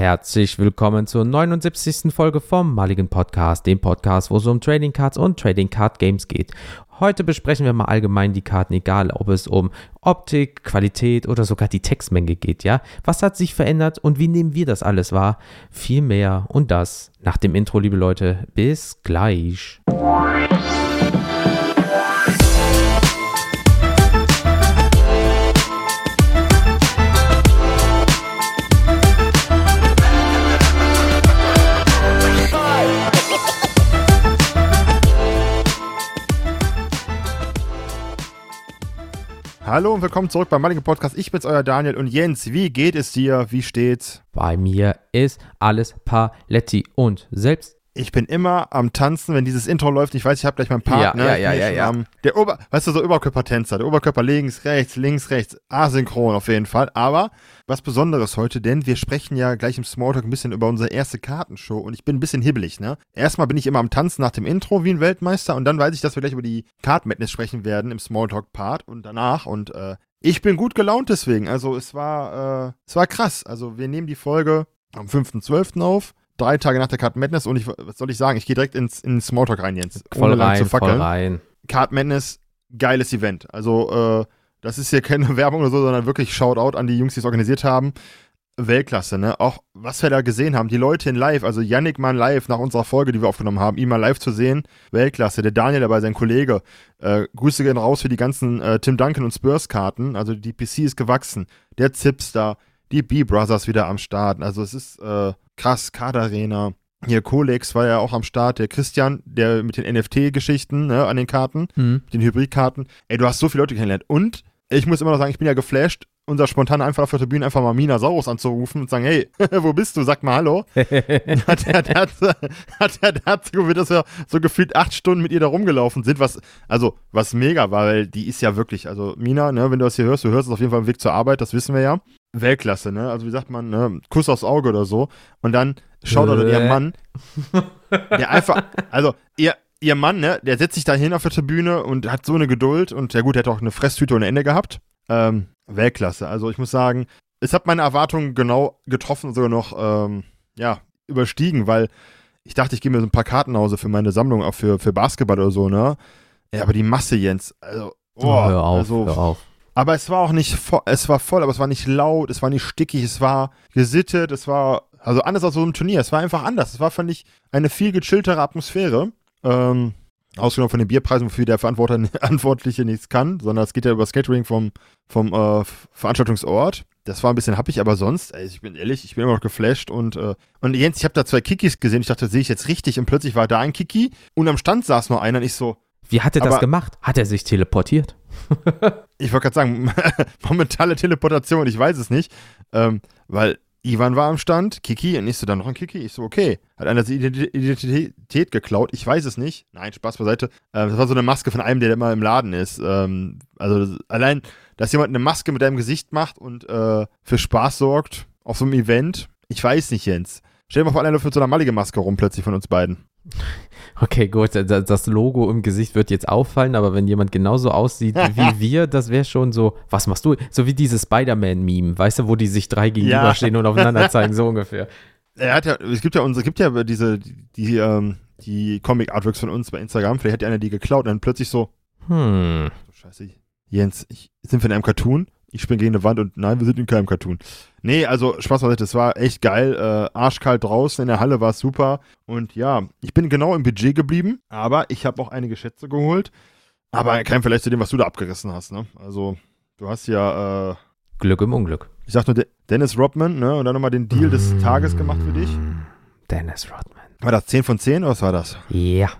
Herzlich willkommen zur 79. Folge vom Maligen Podcast, dem Podcast, wo es um Trading Cards und Trading Card Games geht. Heute besprechen wir mal allgemein die Karten, egal ob es um Optik, Qualität oder sogar die Textmenge geht, ja? Was hat sich verändert und wie nehmen wir das alles wahr? Viel mehr und das nach dem Intro, liebe Leute. Bis gleich. Hallo und willkommen zurück beim Mulligan Podcast. Ich bin's, euer Daniel. Und Jens, wie geht es dir? Wie steht's? Bei mir ist alles Paletti und selbst Ich bin immer am Tanzen, wenn dieses Intro läuft. Ich weiß, ich habe gleich meinen Part. Ja, ne? ja, ja, ja, ja. am- der Ober, weißt du, so Oberkörpertänzer. Der Oberkörper links, rechts, links, rechts. Asynchron auf jeden Fall. Aber was Besonderes heute, denn wir sprechen ja gleich im Smalltalk ein bisschen über unsere erste Kartenshow und ich bin ein bisschen hibbelig, ne? Erstmal bin ich immer am Tanzen nach dem Intro wie ein Weltmeister und dann weiß ich, dass wir gleich über die Card Madness sprechen werden im Smalltalk-Part und danach und äh, ich bin gut gelaunt deswegen. Also es war, äh, es war krass. Also wir nehmen die Folge am 5.12. auf. Drei Tage nach der Card Madness und ich, was soll ich sagen? Ich gehe direkt ins, in den Smalltalk rein, Jens. voll ohne rein, voll rein. Card Madness, geiles Event. Also, äh, das ist hier keine Werbung oder so, sondern wirklich Shoutout an die Jungs, die es organisiert haben. Weltklasse, ne? Auch was wir da gesehen haben, die Leute in live, also Yannick mal live nach unserer Folge, die wir aufgenommen haben, ihn mal live zu sehen, Weltklasse. Der Daniel dabei, sein Kollege. Äh, Grüße gehen raus für die ganzen äh, Tim Duncan und Spurs-Karten. Also die PC ist gewachsen. Der Zipster, die B-Brothers wieder am Start. Also es ist äh, krass, Card Arena. Hier Colex war ja auch am Start, der Christian, der mit den NFT-Geschichten ne, an den Karten, Hm. den Hybridkarten. Ey, du hast so viele Leute kennengelernt. Und ich muss immer noch sagen, ich bin ja geflasht, unser spontaner einfach auf der Tribüne einfach mal Mina Saurus anzurufen und sagen, hey, wo bist du? Sag mal Hallo. hat der, der, hat, der dazu, wie dass wir so gefühlt acht Stunden mit ihr da rumgelaufen sind, was, also, was mega war, weil die ist ja wirklich, also Mina, ne, wenn du das hier hörst, du hörst es auf jeden Fall im Weg zur Arbeit, das wissen wir ja. Weltklasse, ne? Also wie sagt man, ne? Kuss aufs Auge oder so. Und dann schaut er Äh. ihr Mann, der einfach, also ihr, ihr Mann, ne, der setzt sich da hin auf der Tribüne und hat so eine Geduld und ja gut, der hat auch eine Fresstüte ohne Ende gehabt. Ähm, Weltklasse. Also ich muss sagen, es hat meine Erwartungen genau getroffen, sogar noch, ähm, ja, überstiegen, weil ich dachte, ich gehe mir so ein paar Karten nach Hause für meine Sammlung, auch für, für Basketball oder so, ne? Ja, aber die Masse, Jens, also, oh, hör auf, also, hör auf. Aber es war auch nicht voll, es war voll, aber es war nicht laut, es war nicht stickig, es war gesittet, es war, also anders als so ein Turnier, es war einfach anders. Es war, fand ich, eine viel gechilltere Atmosphäre. Ähm, ausgenommen von den Bierpreisen, wofür der Verantwortliche nichts kann, sondern es geht ja über das Catering vom, vom äh, Veranstaltungsort. Das war ein bisschen happig, aber sonst, ey, ich bin ehrlich, ich bin immer noch geflasht und, äh, und Jens, ich habe da zwei Kikis gesehen, ich dachte, sehe ich jetzt richtig und plötzlich war da ein Kiki und am Stand saß nur einer und ich so, Wie hat er das gemacht? Hat er sich teleportiert? Ich wollte gerade sagen, momentane Teleportation, ich weiß es nicht. Ähm, weil Ivan war am Stand, Kiki, und ich so, dann noch ein Kiki. Ich so, okay. Hat einer Ident- Identität geklaut? Ich weiß es nicht. Nein, Spaß beiseite. Ähm, das war so eine Maske von einem, der immer im Laden ist. Ähm, also allein, dass jemand eine Maske mit deinem Gesicht macht und äh, für Spaß sorgt auf so einem Event. Ich weiß nicht, Jens. Stell dir mal vor, einer läuft mit so einer mallige Maske rum plötzlich von uns beiden. Okay, gut, da- das Logo im Gesicht wird jetzt auffallen, aber wenn jemand genauso aussieht wie wir, das wäre schon so, was machst du? So wie dieses Spider-Man-Meme, weißt du, wo die sich drei gegenüberstehen und aufeinander zeigen, so ungefähr. Er hat ja, es gibt ja unsere, es gibt ja diese, die, ähm, die Comic-Artworks von uns bei Instagram, vielleicht hat ja einer die geklaut und dann plötzlich so, Hm. so scheiße, Jens, ich, sind wir in einem Cartoon? Ich springe gegen eine Wand und nein, wir sind in keinem Cartoon. Nee, also Spaß beiseite, das war echt geil, äh, arschkalt draußen, in der Halle war es super und ja, ich bin genau im Budget geblieben, aber ich habe auch einige Schätze geholt, aber kein Vergleich zu dem, was du da abgerissen hast, ne? Also, du hast ja, äh, Glück im Unglück. ich sag nur De Dennis Rodman, ne, und dann nochmal den Deal des Tages gemacht für dich. Dennis Rodman. War das 10 von 10 oder was war das? Ja.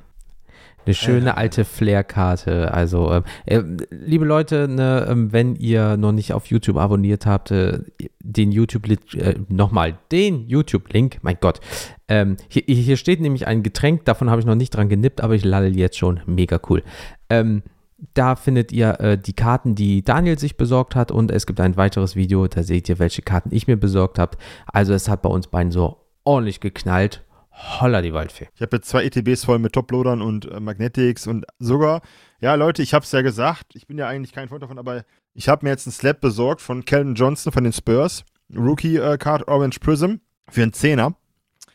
Eine schöne alte Flair-Karte. Also, ähm, äh, liebe Leute, ne, ähm, wenn ihr noch nicht auf YouTube abonniert habt, äh, den YouTube-Link, äh, nochmal, den YouTube-Link, mein Gott. Ähm, hier, hier steht nämlich ein Getränk, davon habe ich noch nicht dran genippt, aber ich lalle jetzt schon. Mega cool. Ähm, da findet ihr äh, die Karten, die Daniel sich besorgt hat und es gibt ein weiteres Video, da seht ihr, welche Karten ich mir besorgt habe. Also es hat bei uns beiden so ordentlich geknallt. Holla die Waldfee. Ich habe jetzt zwei ETBs voll mit Toploadern und äh, Magnetics und sogar, ja Leute, ich habe es ja gesagt, ich bin ja eigentlich kein Freund davon, aber ich habe mir jetzt einen Slab besorgt von Calvin Johnson von den Spurs, Rookie äh, Card Orange Prism. für einen Zehner.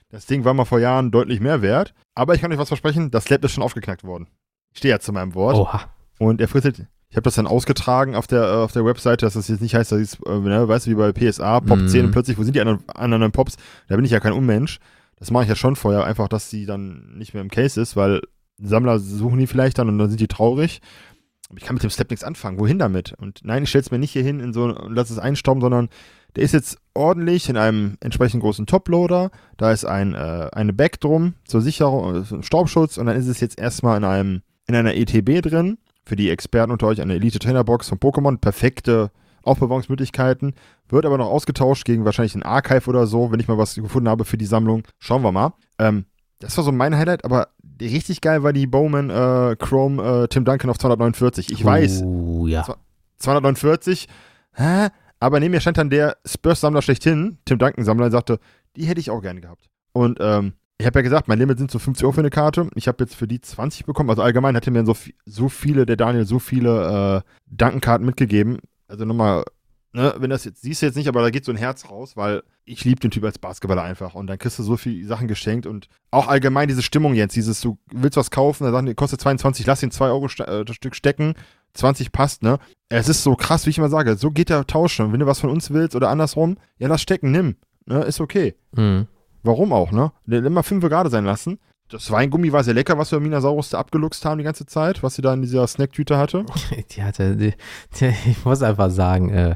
Das Ding war mal vor Jahren deutlich mehr wert. Aber ich kann euch was versprechen, das Slab ist schon aufgeknackt worden. Ich stehe ja zu meinem Wort. Oha. Und er frittelt. Ich habe das dann ausgetragen auf der, äh, auf der Webseite, dass das jetzt nicht heißt, dass ich, äh, ne, weißt du, wie bei PSA, Pop Mhm. 10 und plötzlich, wo sind die anderen, anderen Pops? Da bin ich ja kein Unmensch. Das mache ich ja schon vorher, einfach, dass sie dann nicht mehr im Case ist, weil Sammler suchen die vielleicht dann und dann sind die traurig. Ich kann mit dem Step nichts anfangen. Wohin damit? Und nein, ich stelle es mir nicht hier hin in so und lass es einstauben, sondern der ist jetzt ordentlich in einem entsprechend großen Toploader. Da ist ein, äh, eine Back drum zur Sicherung, äh, Staubschutz und dann ist es jetzt erstmal in einem in einer ETB drin. Für die Experten unter euch eine Elite Trainer Box von Pokémon. Perfekte Aufbewahrungsmöglichkeiten. Wird aber noch ausgetauscht gegen wahrscheinlich ein Archive oder so, wenn ich mal was gefunden habe für die Sammlung. Schauen wir mal. Ähm, das war so mein Highlight, aber richtig geil war die Bowman äh, Chrome äh, Tim Duncan auf 249. Ich weiß, Uh, ja. 249, hä? Aber neben mir stand dann der Spurs-Sammler schlechthin, Tim Duncan-Sammler, und sagte, die hätte ich auch gerne gehabt. Und ähm, ich habe ja gesagt, mein Limit sind so 50 Euro für eine Karte. Ich habe jetzt für die 20 bekommen. Also allgemein hatte mir so, so viele, der Daniel, so viele äh, Duncan-Karten mitgegeben. Also nochmal, ne, wenn das jetzt, siehst du jetzt nicht, aber da geht so ein Herz raus, weil ich liebe den Typ als Basketballer einfach. Und dann kriegst du so viele Sachen geschenkt und auch allgemein diese Stimmung jetzt, dieses, du willst was kaufen, dann sagen die, kostet 22, lass den 2 Euro ste äh, das Stück stecken. 20 passt, ne? Es ist so krass, wie ich immer sage, so geht der Tausch schon. Wenn du was von uns willst oder andersrum, ja, lass stecken, nimm. Ne? Ist okay. Mhm. Warum auch, ne? Immer fünf gerade sein lassen. Das Weingummi war sehr lecker, was wir Minasaurus da abgeluchst haben die ganze Zeit, was sie da in dieser Snacktüte hatte. Die hatte, die, die, ich muss einfach sagen, äh,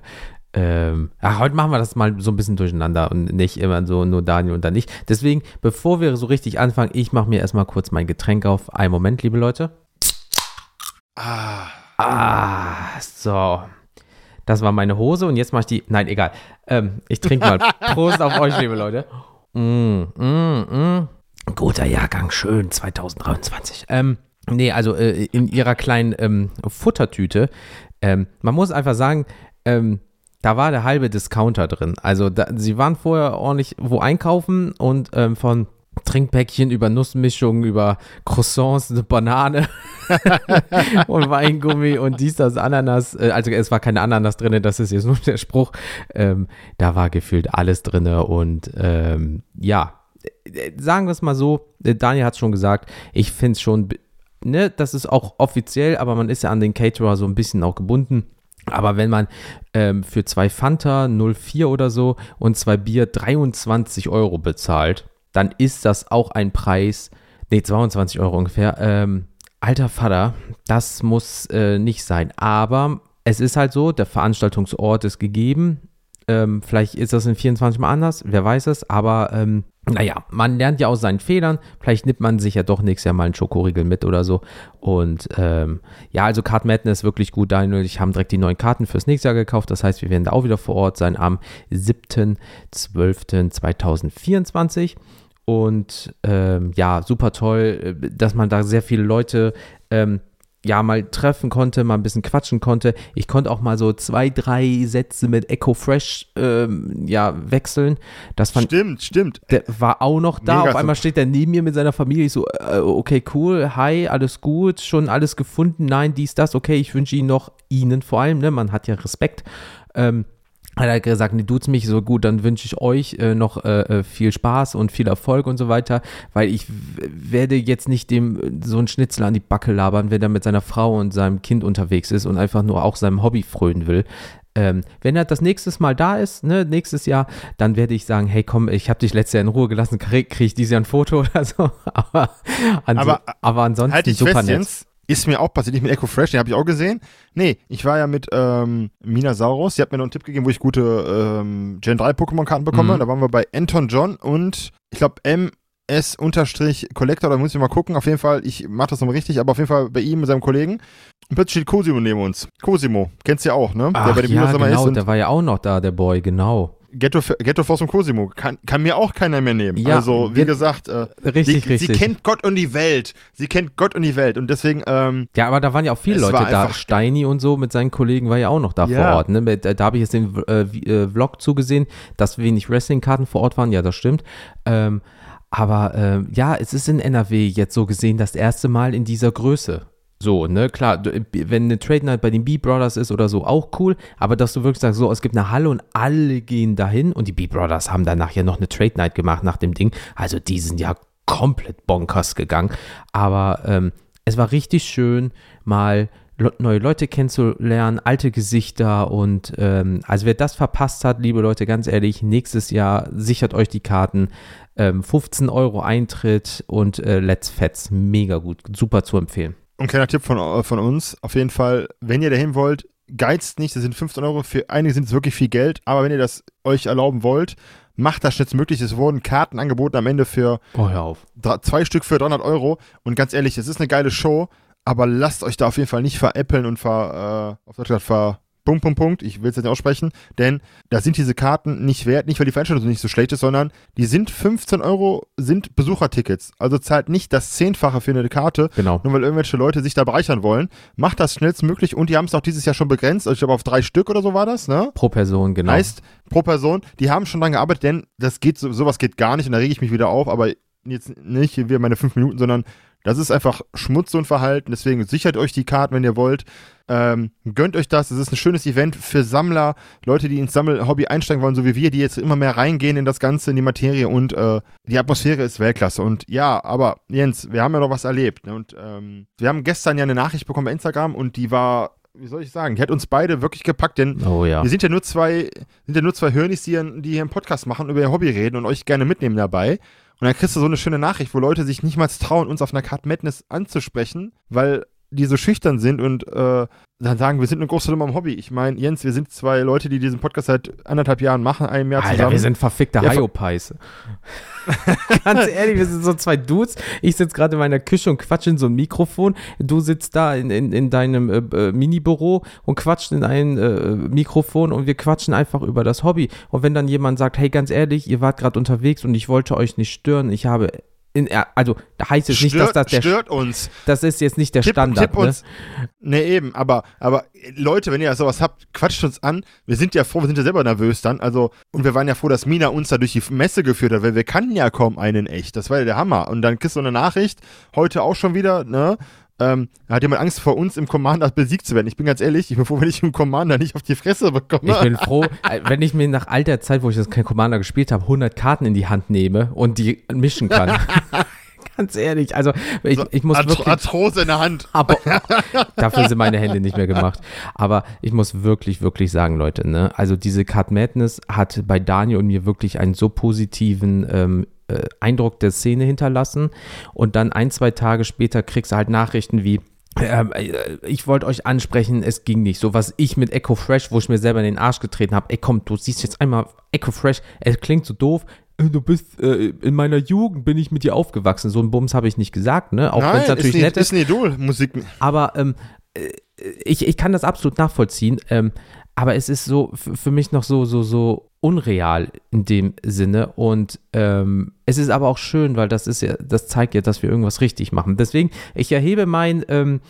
ähm, ach, heute machen wir das mal so ein bisschen durcheinander und nicht immer so nur Daniel und dann ich. Deswegen, bevor wir so richtig anfangen, ich mache mir erstmal kurz mein Getränk auf. Einen Moment, liebe Leute. Ah. Ah, so. Das war meine Hose und jetzt mache ich die. Nein, egal. Ähm, ich trinke mal. Prost auf euch, liebe Leute. Mm, mm, mm. Guter Jahrgang, schön 2023. Ähm, nee, also äh, in ihrer kleinen ähm, Futtertüte. Ähm, man muss einfach sagen, ähm, da war der halbe Discounter drin. Also da, sie waren vorher ordentlich wo einkaufen und ähm, von Trinkpäckchen über Nussmischungen, über Croissants, eine Banane und Weingummi und dies, das, Ananas. Äh, Also es war keine Ananas drin, das ist jetzt nur der Spruch. Ähm, da war gefühlt alles drin und ähm, ja, sagen wir es mal so, äh, Daniel hat es schon gesagt, ich finde es schon, ne, das ist auch offiziell, aber man ist ja an den Caterer so ein bisschen auch gebunden. Aber wenn man ähm, für zwei Fanta 04 oder so und zwei Bier 23 Euro bezahlt, dann ist das auch ein Preis, nee, 22 Euro ungefähr. Ähm, alter Vater, das muss äh, nicht sein. Aber es ist halt so, der Veranstaltungsort ist gegeben. Ähm, vielleicht ist das in 24 Mal anders, wer weiß es. Aber ähm, naja, man lernt ja aus seinen Fehlern. Vielleicht nimmt man sich ja doch nächstes Jahr mal einen Schokoriegel mit oder so. Und ähm, ja, also Card Madness ist wirklich gut. Daniel und ich haben direkt die neuen Karten fürs nächste Jahr gekauft. Das heißt, wir werden da auch wieder vor Ort sein am 7.12.2024. Und ähm, ja, super toll, äh, dass man da sehr viele Leute ähm, ja mal treffen konnte, mal ein bisschen quatschen konnte. Ich konnte auch mal so zwei, drei Sätze mit Echo Fresh ähm, ja, wechseln. Das fand Stimmt, stimmt. der war auch noch da. Mega Auf einmal steht er neben mir mit seiner Familie. Ich so, äh, okay, cool, hi, alles gut, schon alles gefunden. Nein, dies, das, okay, ich wünsche Ihnen noch, Ihnen vor allem, ne? Man hat ja Respekt. Ähm, hat er gesagt, nee, tut's mich so gut, dann wünsche ich euch äh, noch äh, äh, viel Spaß und viel Erfolg und so weiter, weil ich werde jetzt nicht dem äh, so einen Schnitzel an die Backe labern, wenn er mit seiner Frau und seinem Kind unterwegs ist und einfach nur auch seinem Hobby frönen will. Ähm, wenn er das nächstes Mal da ist, ne, nächstes Jahr, dann werde ich sagen, hey komm, ich habe dich letztes Jahr in Ruhe gelassen, kriege krieg ich dieses Jahr ein Foto oder so. Aber, anso Aber, aber ansonsten Halt super fest, nett. Jens. Ist mir auch passiert, nicht mit Echo Fresh, den habe ich auch gesehen. Nee, ich war ja mit ähm, Minasaurus, die hat mir noch einen Tipp gegeben, wo ich gute ähm, Gen 3 Pokémon-Karten bekomme. Mhm. Da waren wir bei Anton John und ich glaube MS-Collector, da muss ich mal gucken. Auf jeden Fall, ich mache das nochmal richtig, aber auf jeden Fall bei ihm, mit seinem Kollegen. Und plötzlich steht Cosimo neben uns. Cosimo, kennst du ja auch, ne? Ach, ja, Minusommer genau, und der war ja auch noch da, der Boy, genau. Ghetto, Ghetto Force und Cosimo. Kann, kann mir auch keiner mehr nehmen. Ja, also, wie gesagt, äh, Richtig, sie, richtig. sie kennt Gott und die Welt. Sie kennt Gott und die Welt. Und deswegen, ähm, Ja, aber da waren ja auch viele Leute da. Steini und so mit seinen Kollegen war ja auch noch da Ja. vor Ort. Ne? Mit, da habe ich jetzt den äh, äh, Vlog zugesehen, dass wenig Wrestling-Karten vor Ort waren. Ja, das stimmt. Ähm, aber ähm, ja, es ist in NRW jetzt so gesehen das erste Mal in dieser Größe. So, ne, klar, du, wenn eine Trade Night bei den B-Brothers ist oder so, auch cool, aber dass du wirklich sagst, so, es gibt eine Halle und alle gehen dahin und die B-Brothers haben danach ja noch eine Trade Night gemacht nach dem Ding, also die sind ja komplett bonkers gegangen, aber ähm, es war richtig schön, mal neue Leute kennenzulernen, alte Gesichter und ähm, also wer das verpasst hat, liebe Leute, ganz ehrlich, nächstes Jahr sichert euch die Karten. Ähm, 15 Euro Eintritt und äh, Let's Fets, mega gut, super zu empfehlen. Und kleiner Tipp von, äh, von uns, auf jeden Fall, wenn ihr dahin wollt, geizt nicht, das sind 15 Euro, für einige sind es wirklich viel Geld, aber wenn ihr das euch erlauben wollt, macht das schnellstmöglich. Es wurden Karten angeboten am Ende für oh, zwei Stück für 300 Euro. Und ganz ehrlich, es ist eine geile Show, aber lasst euch da auf jeden Fall nicht veräppeln und ver, äh, auf Deutsch gesagt, ver, Punkt, Punkt, Punkt, ich will es jetzt nicht aussprechen, denn da sind diese Karten nicht wert, nicht weil die Veranstaltung nicht so schlecht ist, sondern die sind 15 Euro, sind Besuchertickets. Also zahlt nicht das Zehnfache für eine Karte, genau. nur weil irgendwelche Leute sich da bereichern wollen. Macht das schnellstmöglich und die haben es auch dieses Jahr schon begrenzt, also ich glaube auf drei Stück oder so war das, ne? Pro Person, genau. Heißt, pro Person, die haben schon lange gearbeitet, denn das geht, sowas geht gar nicht und da rege ich mich wieder auf, aber jetzt nicht wie meine fünf Minuten, sondern das ist einfach Schmutz und Verhalten. Deswegen sichert euch die Karten, wenn ihr wollt. Ähm, gönnt euch das. Es ist ein schönes Event für Sammler, Leute, die ins Sammelhobby einsteigen wollen, so wie wir, die jetzt immer mehr reingehen in das Ganze, in die Materie. Und äh, die Atmosphäre ist Weltklasse. Und ja, aber Jens, wir haben ja noch was erlebt. Ne? Und ähm, wir haben gestern ja eine Nachricht bekommen bei Instagram und die war wie soll ich sagen, die hat uns beide wirklich gepackt, denn oh, ja. wir sind ja nur zwei, sind ja nur zwei Hörnis, die, die hier im Podcast machen, über ihr Hobby reden und euch gerne mitnehmen dabei. Und dann kriegst du so eine schöne Nachricht, wo Leute sich nicht trauen, uns auf einer Card Madness anzusprechen, weil die so schüchtern sind und äh, dann sagen, wir sind eine große Nummer im Hobby. Ich meine, Jens, wir sind zwei Leute, die diesen Podcast seit anderthalb Jahren machen, einem Jahr Alter, zusammen. wir sind verfickte ja, Hyopies. Ganz ehrlich, wir sind so zwei Dudes. Ich sitze gerade in meiner Küche und quatsche in so ein Mikrofon. Du sitzt da in, in, in deinem äh, äh, Minibüro und quatscht in ein äh, Mikrofon und wir quatschen einfach über das Hobby. Und wenn dann jemand sagt, hey, ganz ehrlich, ihr wart gerade unterwegs und ich wollte euch nicht stören, ich habe in, also da heißt es stört, nicht, dass das der stört uns. Das ist jetzt nicht der tipp, Standard. Tipp uns. Ne? eben, aber, aber Leute, wenn ihr sowas habt, quatscht uns an. Wir sind ja froh, wir sind ja selber nervös dann. Also, und wir waren ja froh, dass Mina uns da durch die Messe geführt hat, weil wir kannten ja kaum einen echt. Das war ja der Hammer. Und dann kriegst du eine Nachricht, heute auch schon wieder, ne? Ähm, hat jemand Angst vor uns im Commander besiegt zu werden? Ich bin ganz ehrlich, ich bin froh, wenn ich im Commander nicht auf die Fresse bekomme. Ich bin froh, äh, wenn ich mir nach all der Zeit, wo ich das kein Commander gespielt habe, 100 Karten in die Hand nehme und die mischen kann. Ganz ehrlich, also ich, ich muss Art wirklich. Arthrose in der Hand. Aber dafür sind meine Hände nicht mehr gemacht. Aber ich muss wirklich, wirklich sagen, Leute, ne, also diese Card Madness hat bei Daniel und mir wirklich einen so positiven ähm, äh, Eindruck der Szene hinterlassen. Und dann ein, zwei Tage später kriegst du halt Nachrichten wie, ähm, äh, ich wollte euch ansprechen, es ging nicht. So was ich mit Echo Fresh, wo ich mir selber in den Arsch getreten habe. Ey, komm, du siehst jetzt einmal Echo Fresh. Es klingt so doof. Äh, du bist, äh, in meiner Jugend bin ich mit dir aufgewachsen. So ein Bums habe ich nicht gesagt, ne? Auch wenn es natürlich ist nett ist. ist ein Idol, Musik. Aber ähm, ich, ich kann das absolut nachvollziehen. Ähm, aber es ist so für mich noch so, so, so unreal in dem Sinne. Und ähm, es ist aber auch schön, weil das ist ja, das zeigt ja, dass wir irgendwas richtig machen. Deswegen, ich erhebe mein ähm,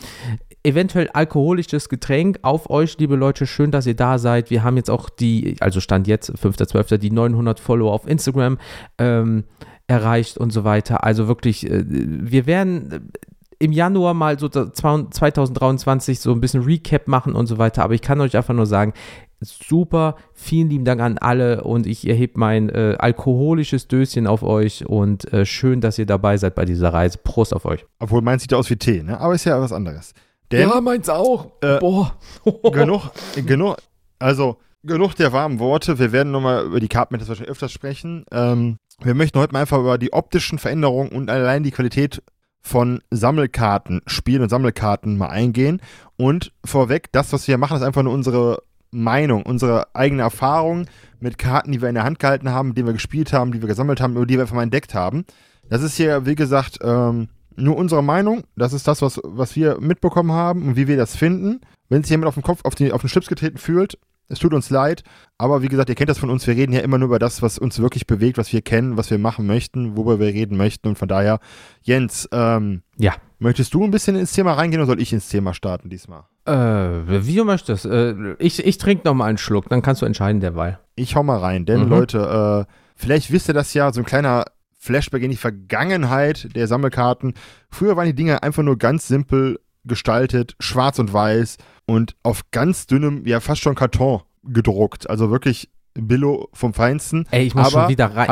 eventuell alkoholisches Getränk auf euch, liebe Leute. Schön, dass ihr da seid. Wir haben jetzt auch die, also Stand jetzt, 5.12., die 900 Follower auf Instagram ähm, erreicht und so weiter. Also wirklich, äh, wir werden im Januar mal so 2023 so ein bisschen Recap machen und so weiter. Aber ich kann euch einfach nur sagen, super, vielen lieben Dank an alle und ich erhebe mein äh, alkoholisches Döschen auf euch und äh, schön, dass ihr dabei seid bei dieser Reise. Prost auf euch. Obwohl meins sieht aus wie Tee, ne? aber ist ja was anderes. Denn, ja, meins auch. Äh, Boah. genug, genug, also genug der warmen Worte. Wir werden nochmal über die Karten wahrscheinlich öfters sprechen. Ähm, wir möchten heute mal einfach über die optischen Veränderungen und allein die Qualität von Sammelkarten, Spielen und Sammelkarten mal eingehen. Und vorweg, das, was wir machen, ist einfach nur unsere Meinung, unsere eigene Erfahrung mit Karten, die wir in der Hand gehalten haben, die wir gespielt haben, die wir gesammelt haben, oder die wir einfach mal entdeckt haben. Das ist hier, wie gesagt, ähm, nur unsere Meinung. Das ist das, was, was wir mitbekommen haben und wie wir das finden. Wenn sich jemand auf den Kopf, auf, die, auf den Schlips getreten fühlt, es tut uns leid, aber wie gesagt, ihr kennt das von uns. Wir reden ja immer nur über das, was uns wirklich bewegt, was wir kennen, was wir machen möchten, worüber wir reden möchten. Und von daher, Jens, ähm, ja. möchtest du ein bisschen ins Thema reingehen oder soll ich ins Thema starten diesmal? Äh, wie du möchtest. Äh, ich ich trinke noch mal einen Schluck, dann kannst du entscheiden derweil. Ich hau mal rein, denn mhm. Leute, äh, vielleicht wisst ihr das ja, so ein kleiner Flashback in die Vergangenheit der Sammelkarten. Früher waren die Dinge einfach nur ganz simpel gestaltet, schwarz und weiß und auf ganz dünnem, ja fast schon Karton gedruckt. Also wirklich Billo vom Feinsten. Ey, ich muss schon wieder rein.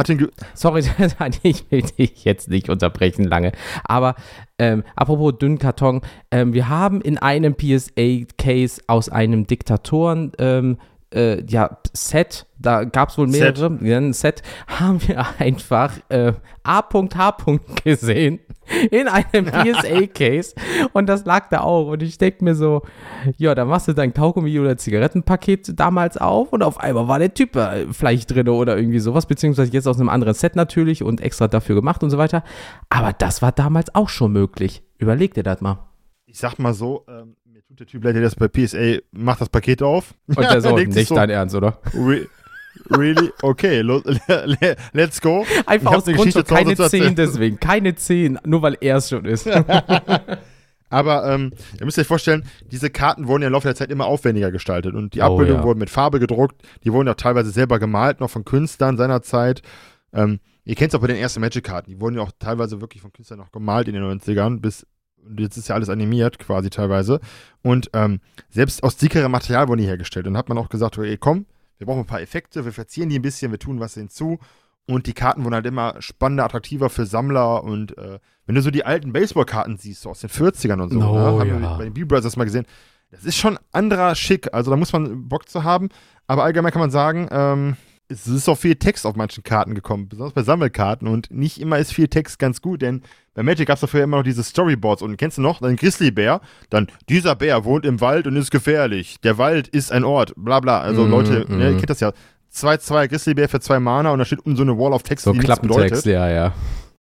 Sorry, ich will dich jetzt nicht unterbrechen lange. Aber ähm, apropos Dünnkarton, ähm, wir haben in einem PSA-Case aus einem Diktatoren ähm, äh, ja, Set, da gab es wohl Set. mehrere, ja, ein Set, haben wir einfach äh, A.H. gesehen in einem PSA-Case und das lag da auch und ich denke mir so, ja, da machst du dein Kaugummi oder Zigarettenpaket damals auf und auf einmal war der Typ äh, vielleicht drin oder irgendwie sowas, beziehungsweise jetzt aus einem anderen Set natürlich und extra dafür gemacht und so weiter, aber das war damals auch schon möglich. Überleg dir das mal. ich sag mal so, ähm, der Typ leid, der das bei PSA macht das Paket auf. Und der so, nicht dein Ernst, oder? Re really? Okay, lo let's go. Einfach aus Grund so keine zu erzählen. 10 deswegen, keine 10, nur weil er es schon ist. Aber ähm, ihr müsst euch vorstellen, diese Karten wurden ja im Laufe der Zeit immer aufwendiger gestaltet und die Oh, Abbildungen ja. wurden mit Farbe gedruckt, die wurden auch teilweise selber gemalt, noch von Künstlern seiner Zeit. Ähm, ihr kennt es auch bei den ersten Magic-Karten, die wurden ja auch teilweise wirklich von Künstlern noch gemalt in den 90ern, bis jetzt ist ja alles animiert quasi teilweise. Und ähm, selbst aus dickerem Material wurden die hergestellt. Und dann hat man auch gesagt, okay, komm, wir brauchen ein paar Effekte, wir verzieren die ein bisschen, wir tun was hinzu. Und die Karten wurden halt immer spannender, attraktiver für Sammler. Und äh, wenn du so die alten Baseballkarten siehst, so aus den 40ern und so, Oh, ne, haben ja. wir bei den B-Brothers das mal gesehen. Das ist schon anderer Schick. Also da muss man Bock zu haben. Aber allgemein kann man sagen, ähm, es ist auch viel Text auf manchen Karten gekommen, besonders bei Sammelkarten. Und nicht immer ist viel Text ganz gut, denn bei Magic gab es dafür immer noch diese Storyboards. Und kennst du noch? Ein Grizzlybär. Dann, dieser Bär wohnt im Wald und ist gefährlich. Der Wald ist ein Ort. Bla bla. Also Mhm, Leute, mhm. ne, ihr kennt das ja. 2-2 Grizzlybär für zwei Mana und da steht um so eine Wall of Text, So die nichts bedeutet. Ja, ja.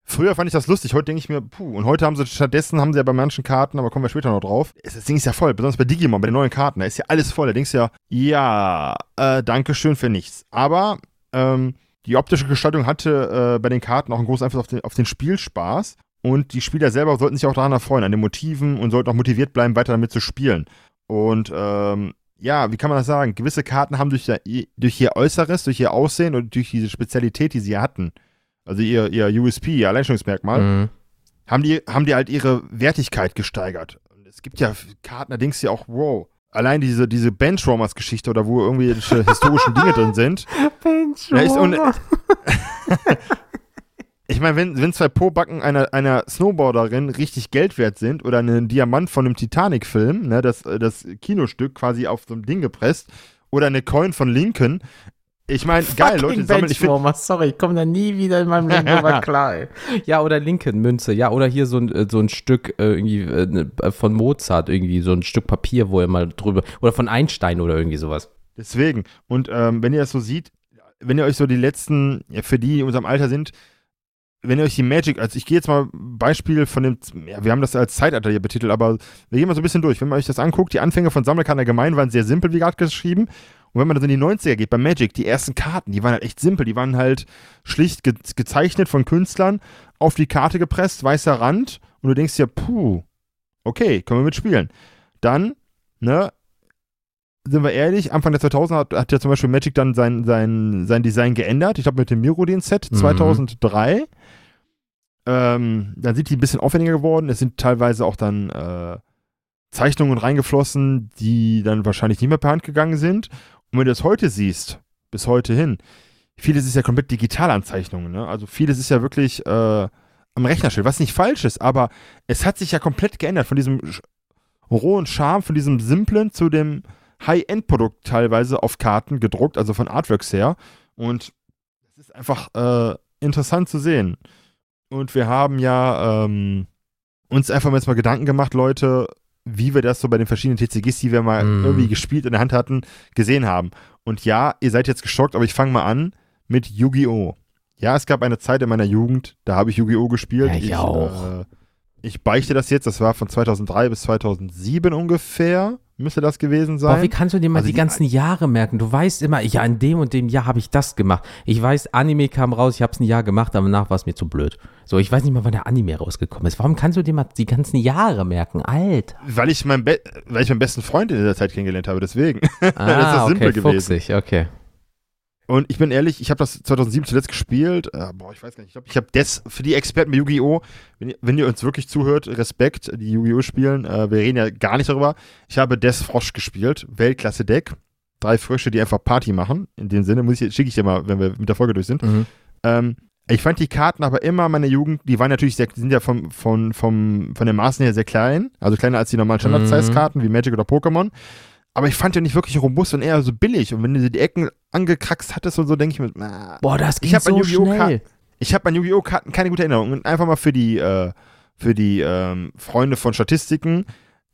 Früher fand ich das lustig, heute denke ich mir, puh, und heute haben sie stattdessen, haben sie ja bei manchen Karten, aber kommen wir später noch drauf, das Ding ist ja voll, besonders bei Digimon, bei den neuen Karten, da ist ja alles voll, da denkst du ja, ja, äh, Dankeschön für nichts. Aber ähm, die optische Gestaltung hatte äh, bei den Karten auch einen großen Einfluss auf den, auf den Spielspaß und die Spieler selber sollten sich auch daran erfreuen, an den Motiven und sollten auch motiviert bleiben, weiter damit zu spielen. Und ähm, ja, wie kann man das sagen? Gewisse Karten haben durch, durch ihr Äußeres, durch ihr Aussehen und durch diese Spezialität, die sie hatten, also ihr, ihr USP, ihr Alleinstellungsmerkmal, Mhm. haben, die, haben die halt ihre Wertigkeit gesteigert. Und es gibt ja Karten, da denkst du ja auch, wow, allein diese, diese Benchwarmers-Geschichte oder wo irgendwelche historischen Dinge drin sind. Un- Ich meine, wenn, wenn zwei Pobacken einer, einer Snowboarderin richtig Geld wert sind oder ein Diamant von einem Titanic-Film, ne, das, das Kinostück quasi auf so einem Ding gepresst, oder eine Coin von Lincoln, ich meine, geil, Leute sammeln. Ich find, sorry, ich komme da nie wieder in meinem Leben drüber klar. Ey. Ja, oder Lincoln-Münze, ja, oder hier so ein, äh, so ein Stück äh, irgendwie äh, ne, von Mozart, irgendwie so ein Stück Papier, wo er mal drüber, oder von Einstein oder irgendwie sowas. Deswegen. Und ähm, wenn ihr das so seht, wenn ihr euch so die letzten, ja, für die, die in unserem Alter sind, wenn ihr euch die Magic, also ich gehe jetzt mal Beispiel von dem, ja, wir haben das als Zeitalter hier betitelt, aber wir gehen mal so ein bisschen durch. Wenn man euch das anguckt, die Anfänge von Sammelkarten allgemein waren sehr simpel, wie gerade geschrieben. Und wenn man dann in die 90er geht, bei Magic, die ersten Karten, die waren halt echt simpel. Die waren halt schlicht ge gezeichnet von Künstlern, auf die Karte gepresst, weißer Rand. Und du denkst dir, puh, okay, können wir mitspielen. Dann, ne, sind wir ehrlich, Anfang der 2000er hat, hat ja zum Beispiel Magic dann sein, sein, sein Design geändert. Ich glaube mit dem Mirrodin-Set Mhm. 2003. Ähm, dann sind die ein bisschen aufwendiger geworden. Es sind teilweise auch dann äh, Zeichnungen reingeflossen, die dann wahrscheinlich nicht mehr per Hand gegangen sind. Und wenn du das heute siehst, bis heute hin, vieles ist ja komplett digital an Zeichnungen. Ne? Also vieles ist ja wirklich äh, am Rechnerschild, was nicht falsch ist, aber es hat sich ja komplett geändert von diesem rohen Charme, von diesem simplen zu dem High-End-Produkt teilweise auf Karten gedruckt, also von Artworks her. Und es ist einfach äh, interessant zu sehen. Und wir haben ja ähm, uns einfach jetzt mal Gedanken gemacht, Leute, wie wir das so bei den verschiedenen TCGs, die wir mal Mm. irgendwie gespielt in der Hand hatten, gesehen haben. Und ja, ihr seid jetzt geschockt, aber ich fange mal an mit Yu-Gi-Oh! Ja, es gab eine Zeit in meiner Jugend, da habe ich Yu-Gi-Oh! gespielt. Ja, ich auch. Äh, ich beichte das jetzt, das war von 2003 bis 2007 ungefähr, müsste das gewesen sein. Boah, wie kannst du dir mal Also die die- ganzen Jahre merken? Du weißt immer, ja, in dem und dem Jahr habe ich das gemacht. Ich weiß, Anime kam raus, ich habe es ein Jahr gemacht, aber danach war es mir zu blöd. So, ich weiß nicht mal, wann der Anime rausgekommen ist. Warum kannst du dir mal die ganzen Jahre merken? Alter. Weil ich, mein Be weil ich meinen besten Freund in dieser Zeit kennengelernt habe, deswegen. Ah, das simpel okay, gewesen. fuchsig, okay. Und ich bin ehrlich, ich habe das 2007 zuletzt gespielt. Äh, boah, ich weiß gar nicht. Ich glaube, ich habe das für die Experten bei Yu-Gi-Oh! Wenn, ihr- wenn ihr uns wirklich zuhört, Respekt, die Yu-Gi-Oh! spielen. Äh, wir reden ja gar nicht darüber. Ich habe Des Frosch gespielt. Weltklasse-Deck. Drei Frösche, die einfach Party machen. In dem Sinne, muss ich, schicke ich dir mal, wenn wir mit der Folge durch sind. Mhm. Ähm, ich fand die Karten aber immer meine Jugend, die waren natürlich sehr, die sind ja vom, von, vom, von den Maßen her sehr klein, also kleiner als die normalen Standard-Size-Karten wie Magic oder Pokémon. Aber ich fand die nicht wirklich robust und eher so billig. Und wenn du die Ecken angekraxt hattest und so, denke ich mir, na, Boah, das Ich ging an so schnell. ich habe an Yu-Gi-Oh! Karten keine gute Erinnerung. Und einfach mal für die, äh, für die ähm, Freunde von Statistiken.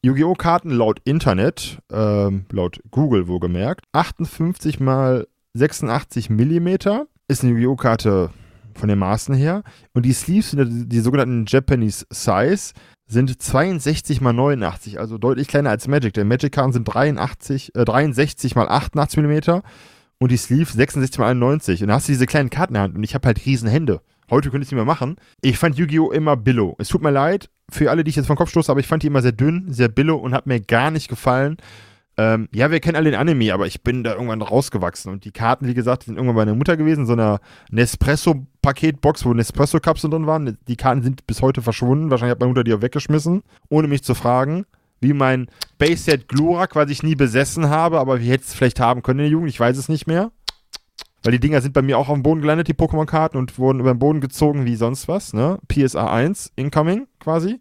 Yu-Gi-Oh! Karten laut Internet, ähm, laut Google wohlgemerkt, 58 mal 86 Millimeter ist eine Yu-Gi-Oh! Karte von den Maßen her. Und die Sleeves die, die sogenannten Japanese Size sind 62 mal 89, also deutlich kleiner als Magic. Der Magic-Karten sind 83, äh, 63 mal 88 Millimeter und die Sleeve 66 mal 91. Und da hast du diese kleinen Karten in der Hand und ich habe halt riesen Hände. Heute könnte ich es nicht mehr machen. Ich fand Yu-Gi-Oh! immer billow. Es tut mir leid für alle, die ich jetzt vom Kopf stoße, aber ich fand die immer sehr dünn, sehr billow und hat mir gar nicht gefallen. Ähm, ja, wir kennen alle den Anime, aber ich bin da irgendwann rausgewachsen. Und die Karten, wie gesagt, sind irgendwann bei meiner Mutter gewesen, so einer Nespresso-Paketbox, wo Nespresso-Kapseln drin waren. Die Karten sind bis heute verschwunden. Wahrscheinlich hat meine Mutter die auch weggeschmissen, ohne mich zu fragen. Wie mein Base-Set Glurak, was ich nie besessen habe, aber wie hätte es vielleicht haben können in der Jugend, ich weiß es nicht mehr. Weil die Dinger sind bei mir auch auf dem Boden gelandet, die Pokémon-Karten, und wurden über den Boden gezogen wie sonst was, ne? PSA 1, incoming quasi.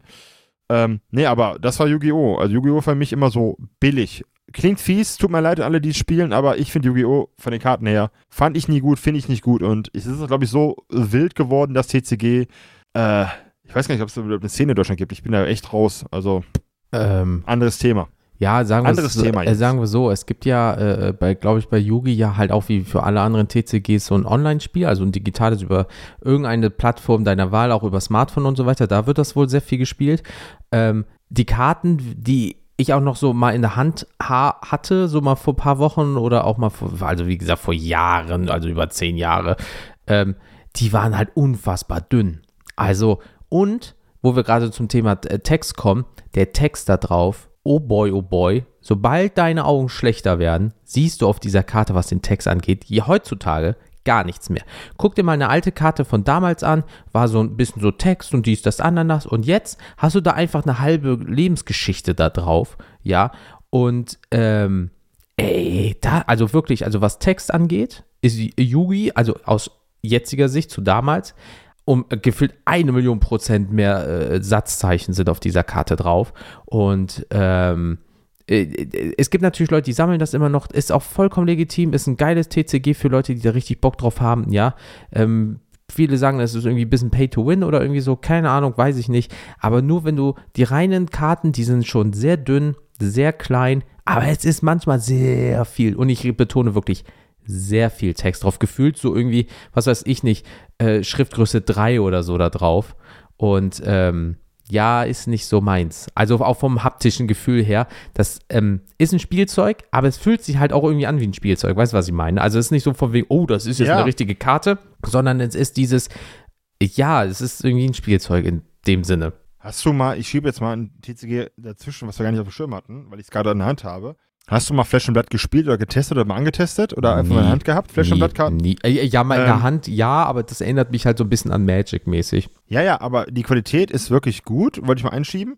Ähm, nee, aber das war Yu-Gi-Oh! Also Yu-Gi-Oh! für mich immer so billig. Klingt fies, tut mir leid an alle, die spielen, aber ich finde Yu-Gi-Oh! von den Karten her, fand ich nie gut, finde ich nicht gut. Und es ist, glaube ich, so wild geworden, dass TCG, äh, ich weiß gar nicht, ob es eine Szene in Deutschland gibt. Ich bin da echt raus. Also, Ähm, anderes Thema. ja, sagen wir Anderes so, Thema äh, sagen wir so, es gibt ja äh, bei, glaube ich, bei Yugi ja halt auch wie für alle anderen TCGs so ein Online-Spiel, also ein digitales über irgendeine Plattform deiner Wahl, auch über Smartphone und so weiter. Da wird das wohl sehr viel gespielt. Ähm, die Karten, die ich auch noch so mal in der Hand ha hatte, so mal vor ein paar Wochen oder auch mal vor, also wie gesagt, vor Jahren, also über zehn Jahre, ähm, die waren halt unfassbar dünn. Also, und wo wir gerade zum Thema äh, Text kommen, der Text da drauf, oh boy, oh boy, sobald deine Augen schlechter werden, siehst du auf dieser Karte, was den Text angeht, je heutzutage gar nichts mehr. Guck dir mal eine alte Karte von damals an, war so ein bisschen so Text und dies, das, Ananas und jetzt hast du da einfach eine halbe Lebensgeschichte da drauf, ja, und ähm, ey, da, also wirklich, also was Text angeht, ist Yugi, also aus jetziger Sicht zu damals, um äh, gefühlt eine Million Prozent mehr äh, Satzzeichen sind auf dieser Karte drauf. Und ähm, äh, äh, es gibt natürlich Leute, die sammeln das immer noch, ist auch vollkommen legitim, ist ein geiles TCG für Leute, die da richtig Bock drauf haben, ja. Ähm, viele sagen, das ist irgendwie ein bisschen Pay to Win oder irgendwie so, keine Ahnung, weiß ich nicht. Aber nur wenn du die reinen Karten, die sind schon sehr dünn, sehr klein, aber es ist manchmal sehr viel. Und ich betone wirklich sehr viel Text drauf. Gefühlt so irgendwie, was weiß ich nicht, äh, Schriftgröße 3 oder so da drauf. Und ähm, ja, ist nicht so meins. Also auch vom haptischen Gefühl her, das ähm, ist ein Spielzeug, aber es fühlt sich halt auch irgendwie an wie ein Spielzeug. Weißt du, was ich meine? Also es ist nicht so von wegen, oh, das ist jetzt Ja. eine richtige Karte, sondern es ist dieses, ja, es ist irgendwie ein Spielzeug in dem Sinne. Hast du mal, ich schiebe jetzt mal ein TCG dazwischen, was wir gar nicht auf dem Schirm hatten, weil ich es gerade in der Hand habe. Hast du mal Flash and Blood gespielt oder getestet oder mal angetestet oder einfach mal in der Nie. Hand gehabt? Flash and Nie, Blood Karten? nie. Äh, Ja, mal in der Ähm. Hand, ja, aber das erinnert mich halt so ein bisschen an Magic mäßig. Ja, ja, aber die Qualität ist wirklich gut, wollte ich mal einschieben.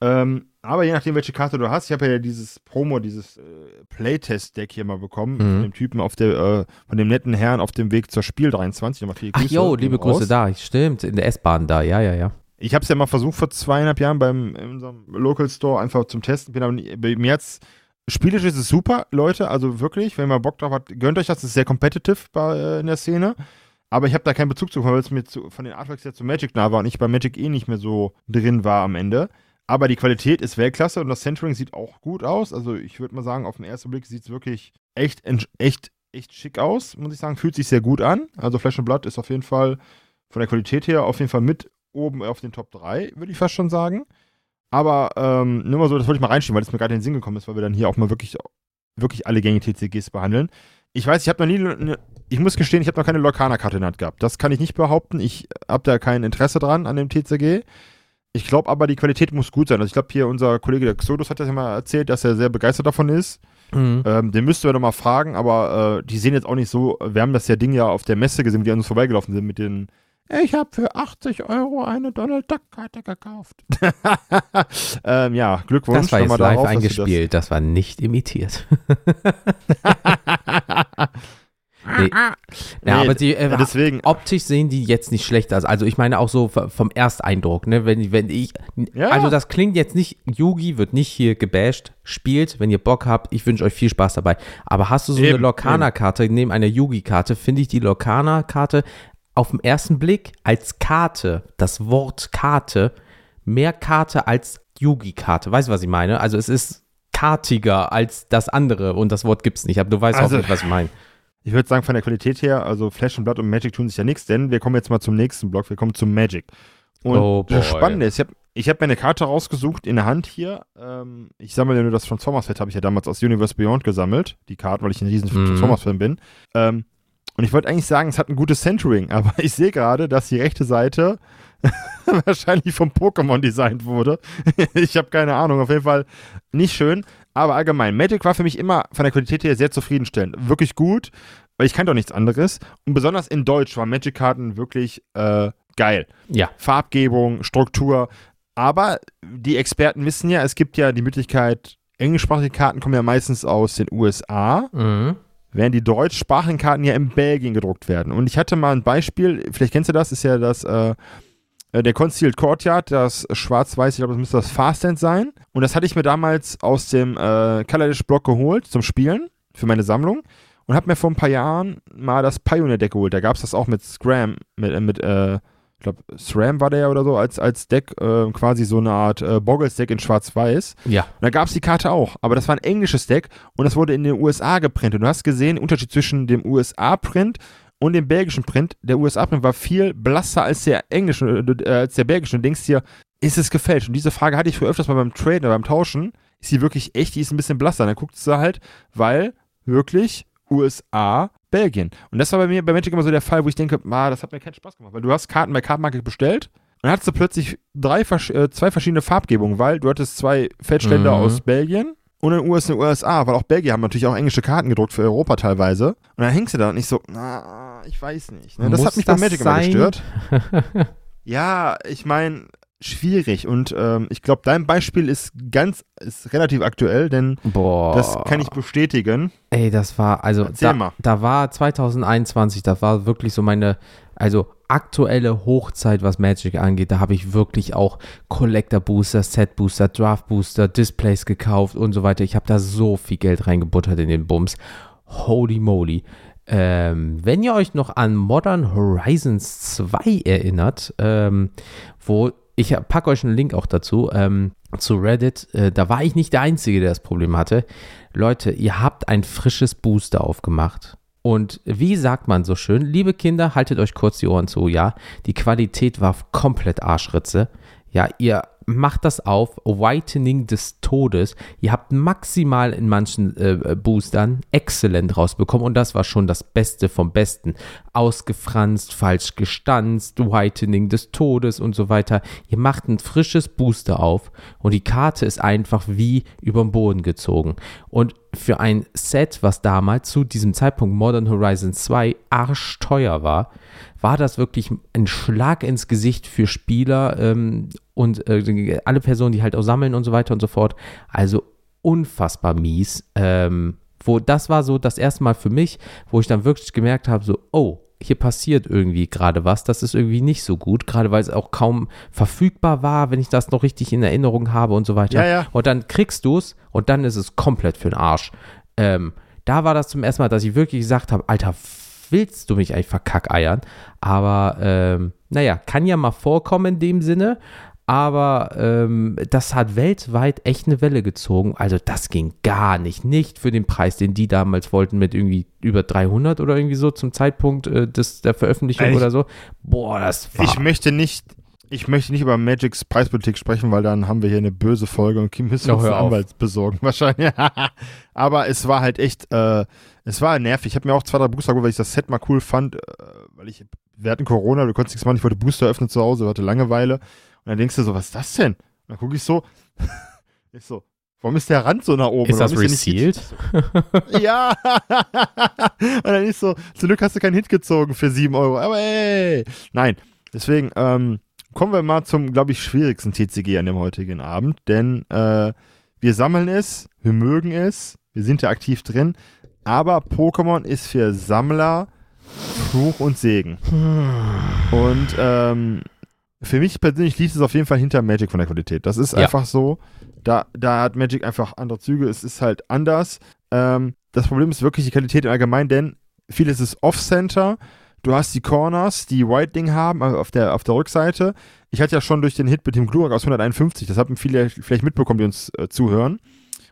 Ähm, aber je nachdem, welche Karte du hast, ich habe ja dieses Promo, dieses äh, Playtest-Deck hier mal bekommen, Mhm. von dem Typen auf der, äh, von dem netten Herrn auf dem Weg zur Spiel 23. Nochmal viele Ach jo, liebe raus. Grüße da, stimmt, in der S-Bahn da, ja, ja, ja. Ich habe es ja mal versucht vor zweieinhalb Jahren beim in unserem Local Store einfach zum Testen. Bin aber nie, mir jetzt spielisch ist es super, Leute. Also wirklich, wenn mal Bock drauf habt, gönnt euch das. Das ist sehr competitive bei, äh, in der Szene. Aber ich habe da keinen Bezug zu, weil es mir zu, von den Artworks her zu Magic nah war und ich bei Magic eh nicht mehr so drin war am Ende. Aber die Qualität ist Weltklasse und das Centering sieht auch gut aus. Also ich würde mal sagen, auf den ersten Blick sieht es wirklich echt, echt, echt schick aus, muss ich sagen. Fühlt sich sehr gut an. Also Flash and Blood ist auf jeden Fall von der Qualität her auf jeden Fall mit oben auf den Top 3, würde ich fast schon sagen. Aber ähm, nur mal so, das wollte ich mal reinschieben, weil es mir gerade in den Sinn gekommen ist, weil wir dann hier auch mal wirklich, wirklich alle gängigen TCGs behandeln. Ich weiß, ich habe noch nie, ne, ich muss gestehen, ich habe noch keine Lorcaner-Karte in der Hand gehabt. Das kann ich nicht behaupten. Ich habe da kein Interesse dran an dem TCG. Ich glaube aber, die Qualität muss gut sein. Also ich glaube, hier unser Kollege der Xodus hat das ja mal erzählt, dass er sehr begeistert davon ist. Mhm. Ähm, den müssten wir nochmal fragen, aber äh, die sehen jetzt auch nicht so, wir haben das ja Ding ja auf der Messe gesehen, wie die an uns vorbeigelaufen sind mit den ich habe für 80 Euro eine Donald Duck Karte gekauft. ähm, ja, Glückwunsch. Das war jetzt live darauf, eingespielt, das... das war nicht imitiert. Nee. Ja, nee, aber die, äh, deswegen. optisch sehen die jetzt nicht schlecht aus. Also ich meine auch so vom Ersteindruck, ne? Wenn, wenn ich, ja. also das klingt jetzt nicht, Yugi wird nicht hier gebasht, spielt, wenn ihr Bock habt, ich wünsche euch viel Spaß dabei. Aber hast du so eben, eine Lorcaner-Karte neben einer Yugi-Karte, finde ich die Lorcaner-Karte auf den ersten Blick als Karte, das Wort Karte, mehr Karte als Yugi-Karte. Weißt du, was ich meine? Also es ist kartiger als das andere und das Wort gibt es nicht, aber du weißt also, auch nicht, was ich meine. Ich würde sagen, von der Qualität her, also Flash und Blood und Magic tun sich ja nichts, denn wir kommen jetzt mal zum nächsten Block, wir kommen zum Magic. Und oh das Spannende ist, ich habe ich hab mir eine Karte rausgesucht in der Hand hier. Ähm, ich sammle nur das Transformers-Set, habe ich ja damals aus Universe Beyond gesammelt, die Karten, weil ich ein riesen mhm. Transformers-Fan bin. Ähm, und ich wollte eigentlich sagen, es hat ein gutes Centering, aber ich sehe gerade, dass die rechte Seite wahrscheinlich vom Pokémon designt wurde. ich habe keine Ahnung, auf jeden Fall nicht schön. Aber allgemein, Magic war für mich immer von der Qualität her sehr zufriedenstellend. Wirklich gut, weil ich kannte doch nichts anderes. Und besonders in Deutsch waren Magic-Karten wirklich äh, geil. Ja. Farbgebung, Struktur. Aber die Experten wissen ja, es gibt ja die Möglichkeit, englischsprachige Karten kommen ja meistens aus den USA. Mhm während die deutschsprachigen Karten ja in Belgien gedruckt werden. Und ich hatte mal ein Beispiel, vielleicht kennst du das, ist ja das, äh, äh der Concealed Courtyard, das schwarz-weiß, ich glaube, das müsste das Fastend sein. Und das hatte ich mir damals aus dem äh, Kaladesh-Block geholt zum Spielen für meine Sammlung und habe mir vor ein paar Jahren mal das Pioneer-Deck geholt. Da gab es das auch mit Scram, mit, äh, mit äh, ich glaube, SRAM war der ja oder so, als, als Deck, äh, quasi so eine Art äh, Boggles-Deck in Schwarz-Weiß. Ja. Und da gab es die Karte auch, aber das war ein englisches Deck und das wurde in den USA geprintet. Und du hast gesehen, den Unterschied zwischen dem USA-Print und dem belgischen Print. Der USA-Print war viel blasser als der englische, äh, als der belgische. Und du denkst dir, ist es gefälscht? Und diese Frage hatte ich früher öfters mal beim Traden, beim Tauschen. Ist sie wirklich echt? Die ist ein bisschen blasser. Und dann guckst du halt, weil wirklich USA, Belgien. Und das war bei mir bei Magic immer so der Fall, wo ich denke, ah, das hat mir keinen Spaß gemacht, weil du hast Karten bei Kartenmarket bestellt und dann hattest du plötzlich drei, äh, zwei verschiedene Farbgebungen, weil du hattest zwei Feldständer mhm. aus Belgien und in den USA, weil auch Belgier haben natürlich auch englische Karten gedruckt für Europa teilweise. Und dann hängst du da und ich so, na, ich weiß nicht. Ne? Das hat mich bei Magic immer gestört. ja, ich meine, schwierig. Und ähm, ich glaube, dein Beispiel ist ganz, ist relativ aktuell, denn Boah. das kann ich bestätigen. Ey, das war, also da, da, war 2021, da war wirklich so meine, also aktuelle Hochzeit, was Magic angeht. Da habe ich wirklich auch Collector Booster, Set Booster, Draft Booster, Displays gekauft und so weiter. Ich habe da so viel Geld reingebuttert in den Bums. Holy moly. Ähm, wenn ihr euch noch an Modern Horizons 2 erinnert, ähm, wo ich packe euch einen Link auch dazu, ähm, zu Reddit. Äh, da war ich nicht der Einzige, der das Problem hatte. Leute, ihr habt ein frisches Booster aufgemacht. Und wie sagt man so schön, liebe Kinder, haltet euch kurz die Ohren zu, ja. Die Qualität war komplett Arschritze. Ja, ihr macht das auf, Whitening des Todes. Ihr habt maximal in manchen äh, Boostern exzellent rausbekommen und das war schon das Beste vom Besten. Ausgefranst, falsch gestanzt, Whitening des Todes und so weiter. Ihr macht ein frisches Booster auf und die Karte ist einfach wie über den Boden gezogen. Und für ein Set, was damals zu diesem Zeitpunkt Modern Horizon 2 arschteuer war, war das wirklich ein Schlag ins Gesicht für Spieler ähm, und äh, alle Personen, die halt auch sammeln und so weiter und so fort. Also unfassbar mies. Ähm, wo das war so das erste Mal für mich, wo ich dann wirklich gemerkt habe, so, oh, hier passiert irgendwie gerade was. Das ist irgendwie nicht so gut, gerade weil es auch kaum verfügbar war, wenn ich das noch richtig in Erinnerung habe und so weiter. Ja, ja. Und dann kriegst du es und dann ist es komplett für den Arsch. Ähm, da war das zum ersten Mal, dass ich wirklich gesagt habe, Alter, willst du mich eigentlich verkackeiern? Aber ähm, naja, kann ja mal vorkommen in dem Sinne. Aber ähm, das hat weltweit echt eine Welle gezogen. Also das ging gar nicht. Nicht für den Preis, den die damals wollten mit irgendwie über 300 oder irgendwie so zum Zeitpunkt äh, des, der Veröffentlichung ich, oder so. Boah, das war... Ich möchte nicht, ich möchte nicht über Magics Preispolitik sprechen, weil dann haben wir hier eine böse Folge und Kim müssen uns einen Anwalt besorgen wahrscheinlich. Aber es war halt echt, äh, es war nervig. Ich habe mir auch zwei, drei Booster geholt, weil ich das Set mal cool fand, äh, weil ich, wir hatten Corona, du konntest nichts machen, ich wollte Booster öffnen zu Hause, hatte Langeweile. Und dann denkst du so, was ist das denn? Und dann gucke ich so, ich so, warum ist der Rand so nach oben? Ist das resealed? Ja! Und dann ist so, zum Glück hast du keinen Hit gezogen für 7 Euro. Aber ey! Nein, deswegen, ähm, kommen wir mal zum, glaube ich, schwierigsten TCG an dem heutigen Abend. Denn äh, wir sammeln es, wir mögen es, wir sind ja aktiv drin. Aber Pokémon ist für Sammler Fluch und Segen. Und ähm, für mich persönlich liegt es auf jeden Fall hinter Magic von der Qualität. Das ist Ja. einfach so. Da, da hat Magic einfach andere Züge. Es ist halt anders. Ähm, das Problem ist wirklich die Qualität im Allgemeinen, denn vieles ist Off-Center. Du hast die Corners, die White-Ding haben, also auf der, auf der Rückseite. Ich hatte ja schon durch den Hit mit dem Glurak aus 151, das haben viele vielleicht mitbekommen, die uns äh, zuhören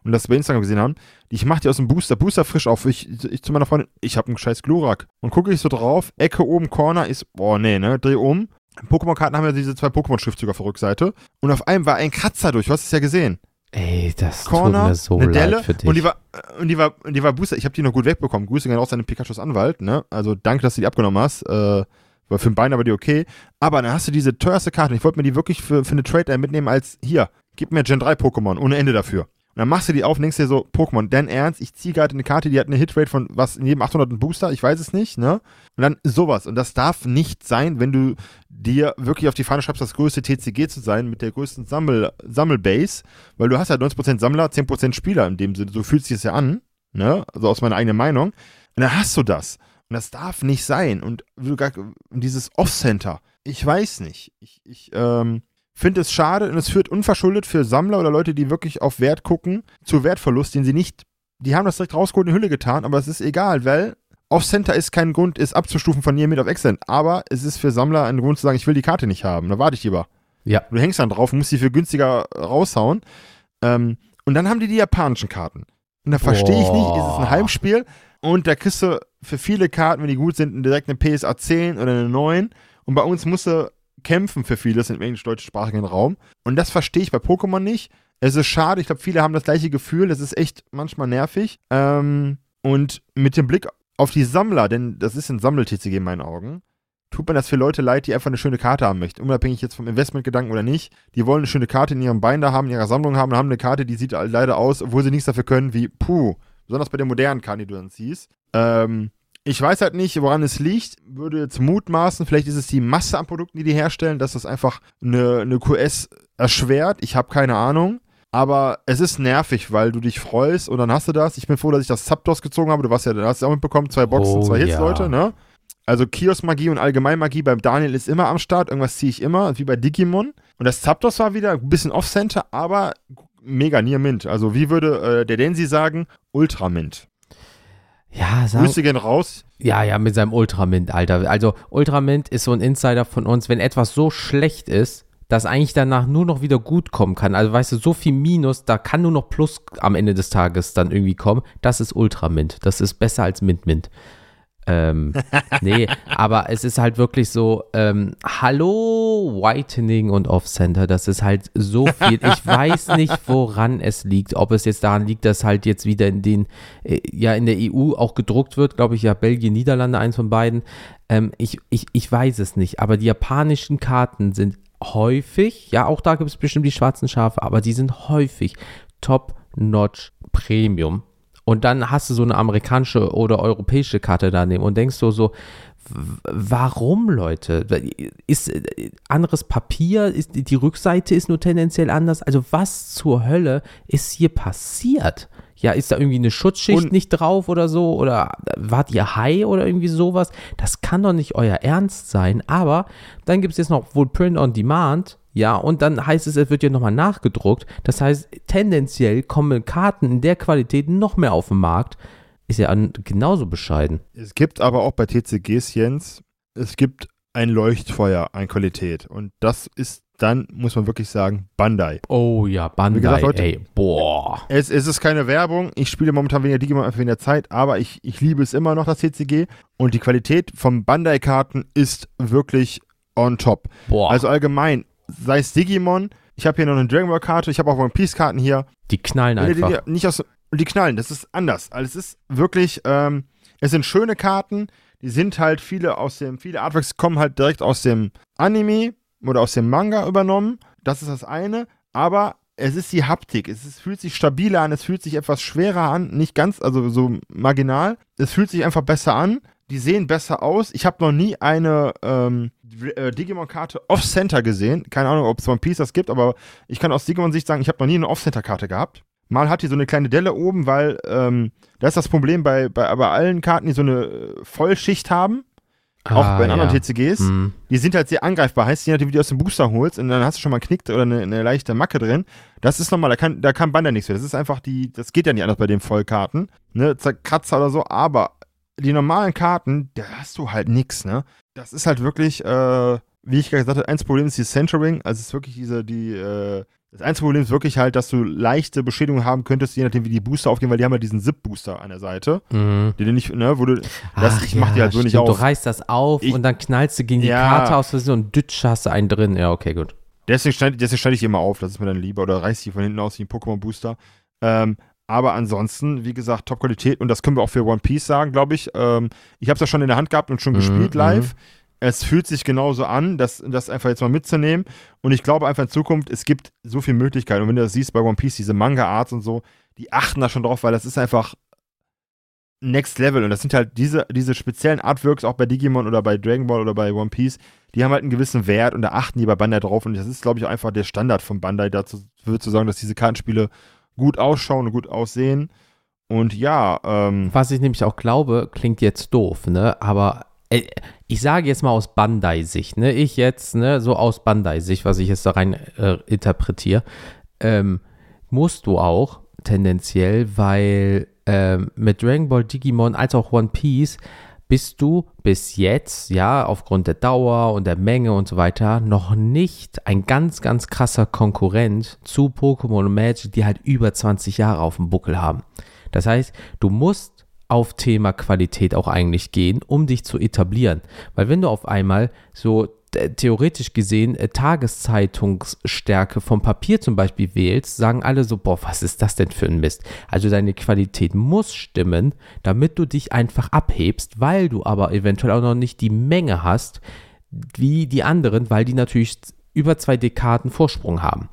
und das bei Instagram gesehen haben. Ich mache die aus dem Booster, Booster frisch auf. Ich, ich zu meiner Freundin, ich habe einen scheiß Glurak. Und gucke ich so drauf, Ecke oben, Corner ist, boah, nee, ne, dreh um. Pokémon-Karten haben ja diese zwei Pokémon-Schriftzüge auf der Rückseite. Und auf einem war ein Kratzer durch, du hast es ja gesehen. Ey, das Corner, tut mir so eine leid Delle für dich. und die war und die war und die war Booster. Ich habe die noch gut wegbekommen. Grüße gerne auch den Pikachus Anwalt, ne? Also danke, dass du die abgenommen hast. Äh, weil für den Bein aber die okay. Aber dann hast du diese teuerste Karte. Ich wollte mir die wirklich für, für eine Trade mitnehmen als hier, gib mir Gen 3 Pokémon ohne Ende dafür. Und dann machst du die auf und denkst dir so, Pokémon, denn ernst, ich ziehe gerade eine Karte, die hat eine Hitrate von was in jedem 800 ein Booster, ich weiß es nicht, ne? Und dann sowas. Und das darf nicht sein, wenn du dir wirklich auf die Fahne schreibst, das größte TCG zu sein mit der größten Sammel, Sammelbase, weil du hast ja 90% Sammler, 10% Spieler in dem Sinne. So fühlt sich das ja an, ne? Also aus meiner eigenen Meinung. Und dann hast du das. Und das darf nicht sein. Und gar- dieses Off-Center, ich weiß nicht. Ich, ich ähm, finde es schade und es führt unverschuldet für Sammler oder Leute, die wirklich auf Wert gucken, zu Wertverlust, den sie nicht, die haben das direkt rausgeholt in die Hülle getan, aber es ist egal, weil Off-Center ist kein Grund, ist abzustufen von Near Mid auf Excellent. Aber es ist für Sammler ein Grund zu sagen, ich will die Karte nicht haben. Da warte ich lieber. Ja. Du hängst dann drauf und musst die für günstiger raushauen. Ähm, und dann haben die die japanischen Karten. Und da verstehe ich nicht, ist es ein. Heimspiel und da kriegst du für viele Karten, wenn die gut sind, direkt eine PSA 10 oder eine 9. Und bei uns musst du kämpfen für vieles im englisch-deutschsprachigen Raum. Und das verstehe ich bei Pokémon nicht. Es ist schade, ich glaube, viele haben das gleiche Gefühl. Das ist echt manchmal nervig. Ähm, und mit dem Blick auf die Sammler, denn das ist ein Sammel-TCG in meinen Augen, tut mir das für Leute leid, die einfach eine schöne Karte haben möchten. Unabhängig jetzt vom Investmentgedanken oder nicht. Die wollen eine schöne Karte in ihrem Binder haben, in ihrer Sammlung haben und haben eine Karte, die sieht leider aus, obwohl sie nichts dafür können, wie puh. Besonders bei den modernen Karten, die du dann siehst. Ähm, ich weiß halt nicht, woran es liegt. Würde jetzt mutmaßen, vielleicht ist es die Masse an Produkten, die die herstellen, dass das einfach eine, eine QS erschwert. Ich habe keine Ahnung. Aber es ist nervig, weil du dich freust und dann hast du das. Ich bin froh, dass ich das Zapdos gezogen habe. Du warst ja, du hast ja auch mitbekommen, zwei Boxen, Oh, zwei Hits, ja. Leute, ne? Also Kiosk-Magie und Allgemeinmagie beim Daniel ist immer am Start. Irgendwas ziehe ich immer, wie bei Digimon. Und das Zapdos war wieder ein bisschen Off-Center, aber mega Near Mint. Also wie würde äh, der Densi sagen? Ultra Mint. Ja, sag, Grüße gehen raus. ja, ja, mit seinem Ultramint, Alter. Also Ultramint ist so ein Insider von uns, wenn etwas so schlecht ist, dass eigentlich danach nur noch wieder gut kommen kann. Also weißt du, so viel Minus, da kann nur noch Plus am Ende des Tages dann irgendwie kommen. Das ist Ultramint. Das ist besser als Mint Mint. Ähm, nee, aber es ist halt wirklich so, ähm, hallo Whitening und Off-Center, das ist halt so viel. Ich weiß nicht, woran es liegt. Ob es jetzt daran liegt, dass halt jetzt wieder in den, äh, ja in der EU auch gedruckt wird, glaube ich, ja Belgien, Niederlande, eins von beiden. Ähm, ich, ich, ich weiß es nicht, aber die japanischen Karten sind häufig, ja auch da gibt es bestimmt die schwarzen Schafe, aber die sind häufig Top-Notch Premium. Und dann hast du so eine amerikanische oder europäische Karte daneben und denkst so, w- warum, Leute? Ist äh, anderes Papier, ist, die Rückseite ist nur tendenziell anders. Also was zur Hölle ist hier passiert? Ja, ist da irgendwie eine Schutzschicht Und- nicht drauf oder so? Oder wart ihr high oder irgendwie sowas? Das kann doch nicht euer Ernst sein. Aber dann gibt es jetzt noch wohl Print on Demand. Ja, und dann heißt es, es wird ja nochmal nachgedruckt. Das heißt, tendenziell kommen Karten in der Qualität noch mehr auf den Markt. Ist ja genauso bescheiden. Es gibt aber auch bei TCGs, Jens, es gibt ein Leuchtfeuer an Qualität. Und das ist dann, muss man wirklich sagen, Bandai. Oh ja, Bandai, Wie gesagt, Leute- ey, boah. Es, es ist keine Werbung. Ich spiele momentan weniger Digimon, einfach weniger Zeit, aber ich, ich liebe es immer noch, das TCG. Und die Qualität von Bandai-Karten ist wirklich on top. Boah, Also allgemein, sei es Digimon, ich habe hier noch eine Dragon Ball Karte, ich habe auch One Piece Karten hier. die knallen die einfach. nicht aus und die knallen, das ist anders. Also es ist wirklich, ähm, es sind schöne Karten, die sind halt viele aus dem, viele Artworks kommen halt direkt aus dem Anime oder aus dem Manga übernommen. Das ist das eine. Aber es ist die Haptik. Es ist, fühlt sich stabiler an, es fühlt sich etwas schwerer an, nicht ganz, also so marginal. Es fühlt sich einfach besser an. Die sehen besser aus. Ich habe noch nie eine ähm, äh, Digimon-Karte Off-Center gesehen. Keine Ahnung, ob es One Piece das gibt, aber ich kann aus Digimon-Sicht sagen, ich habe noch nie eine Off-Center-Karte gehabt. Mal hat die so eine kleine Delle oben, weil ähm, das ist das Problem bei, bei, bei allen Karten, die so eine äh, Vollschicht haben. auch Ah, bei den ja. anderen TCGs. Hm. Die sind halt sehr angreifbar. Heißt, je nachdem, wie du aus dem Booster holst und dann hast du schon mal einen Knick oder eine, eine leichte Macke drin. Das ist normal, da kann, da kann Bandai nichts für. Das ist einfach die, das geht ja nicht anders bei den Vollkarten. Ne, Kratzer oder so, aber die normalen Karten, da hast du halt nichts, ne? Das ist halt wirklich, äh, wie ich gerade gesagt habe, eins Problem ist die Centering. Also es ist wirklich diese, die, äh, das einzige Problem ist wirklich halt, dass du leichte Beschädigungen haben könntest, je nachdem, wie die Booster aufgehen, weil die haben ja diesen Zip-Booster an der Seite. Mhm. Du nicht, ne, wo du, das, Ach ich mach die ja, halt so nicht auf. Du reißt das auf Ich- und dann knallst du gegen die Ja. Karte aus Versehen und dütsch hast du einen drin. Ja, okay, gut. Deswegen schneide, deswegen schneide ich die immer auf, das ist mir dann lieber. Oder reiß die von hinten aus wie ein Pokémon-Booster. Ähm, aber ansonsten, wie gesagt, Top-Qualität. Und das können wir auch für One Piece sagen, glaube ich. Ähm, ich habe es ja schon in der Hand gehabt und schon Mhm, gespielt live. mhm. Es fühlt sich genauso an, das, das einfach jetzt mal mitzunehmen. Und ich glaube einfach in Zukunft, es gibt so viele Möglichkeiten. Und wenn du das siehst bei One Piece, diese Manga-Arts und so, die achten da schon drauf, weil das ist einfach Next Level. Und das sind halt diese, diese speziellen Artworks, auch bei Digimon oder bei Dragon Ball oder bei One Piece, die haben halt einen gewissen Wert und da achten die bei Bandai drauf. Und das ist, glaube ich, einfach der Standard von Bandai, dazu wird zu sagen, dass diese Kartenspiele gut ausschauen und gut aussehen. Und ja, ähm, Was ich nämlich auch glaube, klingt jetzt doof, ne? Aber ich sage jetzt mal aus Bandai-Sicht, ne? Ich jetzt, ne, so aus Bandai-Sicht, was ich jetzt da rein äh, interpretiere, ähm, musst du auch tendenziell, weil ähm, mit Dragon Ball, Digimon als auch One Piece bist du bis jetzt, ja, aufgrund der Dauer und der Menge und so weiter, noch nicht ein ganz, ganz krasser Konkurrent zu Pokémon und Magic, die halt über 20 Jahre auf dem Buckel haben. Das heißt, du musst auf Thema Qualität auch eigentlich gehen, um dich zu etablieren. Weil wenn du auf einmal so äh, theoretisch gesehen äh, Tageszeitungsstärke vom Papier zum Beispiel wählst, sagen alle so, boah, was ist das denn für ein Mist? Also deine Qualität muss stimmen, damit du dich einfach abhebst, weil du aber eventuell auch noch nicht die Menge hast, wie die anderen, weil die natürlich über zwei Dekaden Vorsprung haben.